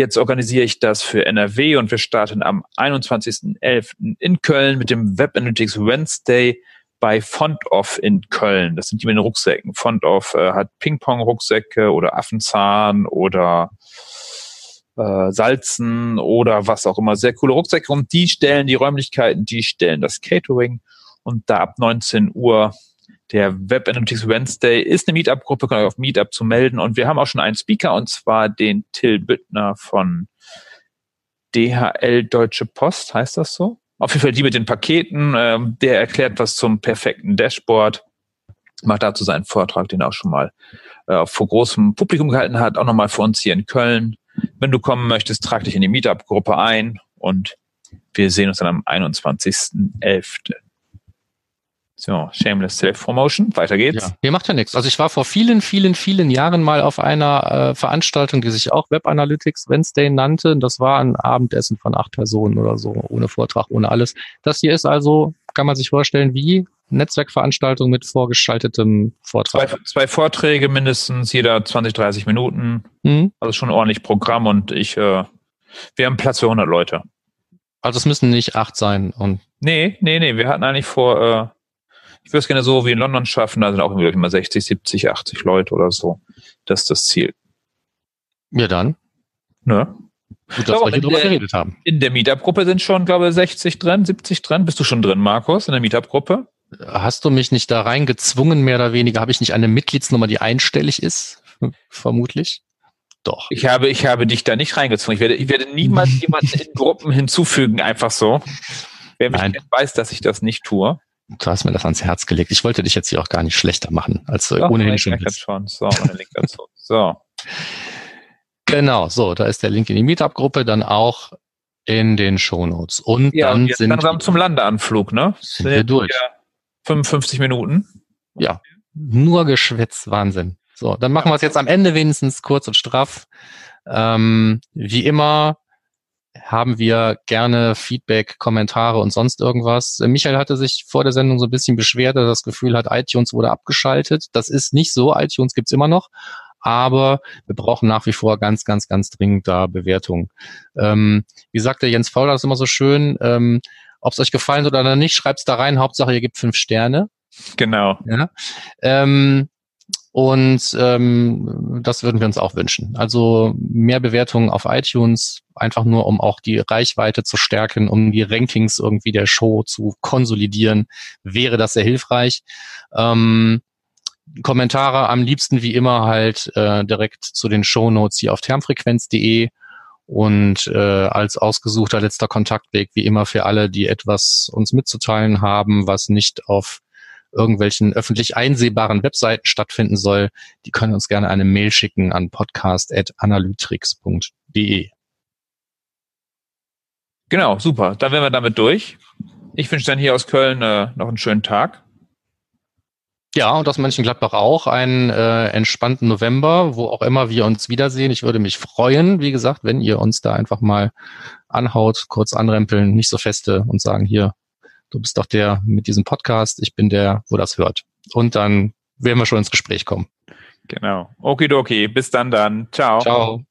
[SPEAKER 2] Jetzt organisiere ich das für NRW und wir starten am 21.11. in Köln mit dem Web Analytics Wednesday bei Fontoff in Köln. Das sind die mit den Rucksäcken. Fontoff äh, hat Ping-Pong-Rucksäcke oder Affenzahn oder äh, Salzen oder was auch immer. Sehr coole Rucksäcke und die stellen die Räumlichkeiten, die stellen das Catering und da ab 19 Uhr der Web Analytics Wednesday ist eine Meetup-Gruppe, kann euch auf Meetup zu melden und wir haben auch schon einen Speaker und zwar den Till Büttner von DHL Deutsche Post, heißt das so? Auf jeden Fall die mit den Paketen, ähm, der erklärt was zum perfekten Dashboard, macht dazu seinen Vortrag, den er auch schon mal äh, vor großem Publikum gehalten hat, auch nochmal für uns hier in Köln. Wenn du kommen möchtest, trag dich in die Meetup-Gruppe ein und wir sehen uns dann am 21.11. So, Shameless Self-Promotion. Weiter geht's.
[SPEAKER 3] Ja, nee, macht ja nichts. Also ich war vor vielen, vielen, vielen Jahren mal auf einer äh, Veranstaltung, die sich auch Web Analytics Wednesday nannte. Das war ein Abendessen von acht Personen oder so, ohne Vortrag, ohne alles. Das hier ist also, kann man sich vorstellen, wie Netzwerkveranstaltung mit vorgeschaltetem Vortrag.
[SPEAKER 2] Zwei, zwei Vorträge mindestens, jeder 20, 30 Minuten. Mhm. Also schon ordentlich Programm und ich, äh, wir haben Platz für 100 Leute.
[SPEAKER 3] Also es müssen nicht acht sein und.
[SPEAKER 2] Nee, nee, nee, wir hatten eigentlich vor, äh, ich würde es gerne so wie in London schaffen, da sind auch immer 60, 70, 80 Leute oder so. Das ist das Ziel.
[SPEAKER 3] Ja, dann.
[SPEAKER 2] Ne?
[SPEAKER 3] Gut, dass wir hier drüber geredet haben.
[SPEAKER 2] In der Meetup-Gruppe sind schon, glaube ich, 60 drin, 70 drin. Bist du schon drin, Markus, in der Meetup-Gruppe?
[SPEAKER 3] Hast du mich nicht da reingezwungen, mehr oder weniger? Habe ich nicht eine Mitgliedsnummer, die einstellig ist? (laughs) Vermutlich. Doch.
[SPEAKER 2] Ich habe, ich habe dich da nicht reingezwungen. Ich werde, ich werde niemals (laughs) jemanden in Gruppen hinzufügen, einfach so. Wer mich Nein. kennt, weiß, dass ich das nicht tue.
[SPEAKER 3] Du hast mir das ans Herz gelegt. Ich wollte dich jetzt hier auch gar nicht schlechter machen, als du Doch, ohnehin schon bist.
[SPEAKER 2] Schon. So, Link dazu. (laughs) So.
[SPEAKER 3] Genau, so, da ist der Link in die Meetup-Gruppe, dann auch in den Shownotes. Und ja, dann
[SPEAKER 2] jetzt sind langsam zum Landeanflug, ne?
[SPEAKER 3] Sind wir durch.
[SPEAKER 2] 55 Minuten.
[SPEAKER 3] Ja, nur Geschwätz, Wahnsinn. So, dann machen wir es jetzt am Ende wenigstens kurz und straff. Ähm, wie immer haben wir gerne Feedback, Kommentare und sonst irgendwas. Michael hatte sich vor der Sendung so ein bisschen beschwert, dass er das Gefühl hat, iTunes wurde abgeschaltet. Das ist nicht so, iTunes gibt's immer noch. Aber wir brauchen nach wie vor ganz, ganz, ganz dringend da Bewertungen. Ähm, wie sagt der Jens Fauler das immer so schön, ähm, ob es euch gefallen hat oder nicht, schreibt's da rein. Hauptsache, ihr gebt fünf Sterne.
[SPEAKER 2] Genau.
[SPEAKER 3] Ja. Ähm, und ähm, das würden wir uns auch wünschen. Also mehr Bewertungen auf iTunes, einfach nur um auch die Reichweite zu stärken, um die Rankings irgendwie der Show zu konsolidieren, wäre das sehr hilfreich. Ähm, Kommentare am liebsten wie immer halt äh, direkt zu den Show Notes hier auf termfrequenz.de und äh, als ausgesuchter letzter Kontaktweg wie immer für alle, die etwas uns mitzuteilen haben, was nicht auf irgendwelchen öffentlich einsehbaren Webseiten stattfinden soll, die können uns gerne eine Mail schicken an podcast.analytrix.de.
[SPEAKER 2] Genau, super. Dann wären wir damit durch. Ich wünsche dann hier aus Köln äh, noch einen schönen Tag.
[SPEAKER 3] Ja, und aus Mönchengladbach auch einen äh, entspannten November, wo auch immer wir uns wiedersehen. Ich würde mich freuen, wie gesagt, wenn ihr uns da einfach mal anhaut, kurz anrempeln, nicht so feste und sagen, hier, du bist doch der mit diesem Podcast, ich bin der, wo das hört. Und dann werden wir schon ins Gespräch kommen.
[SPEAKER 2] Genau. Okidoki, bis dann dann. Ciao. Ciao.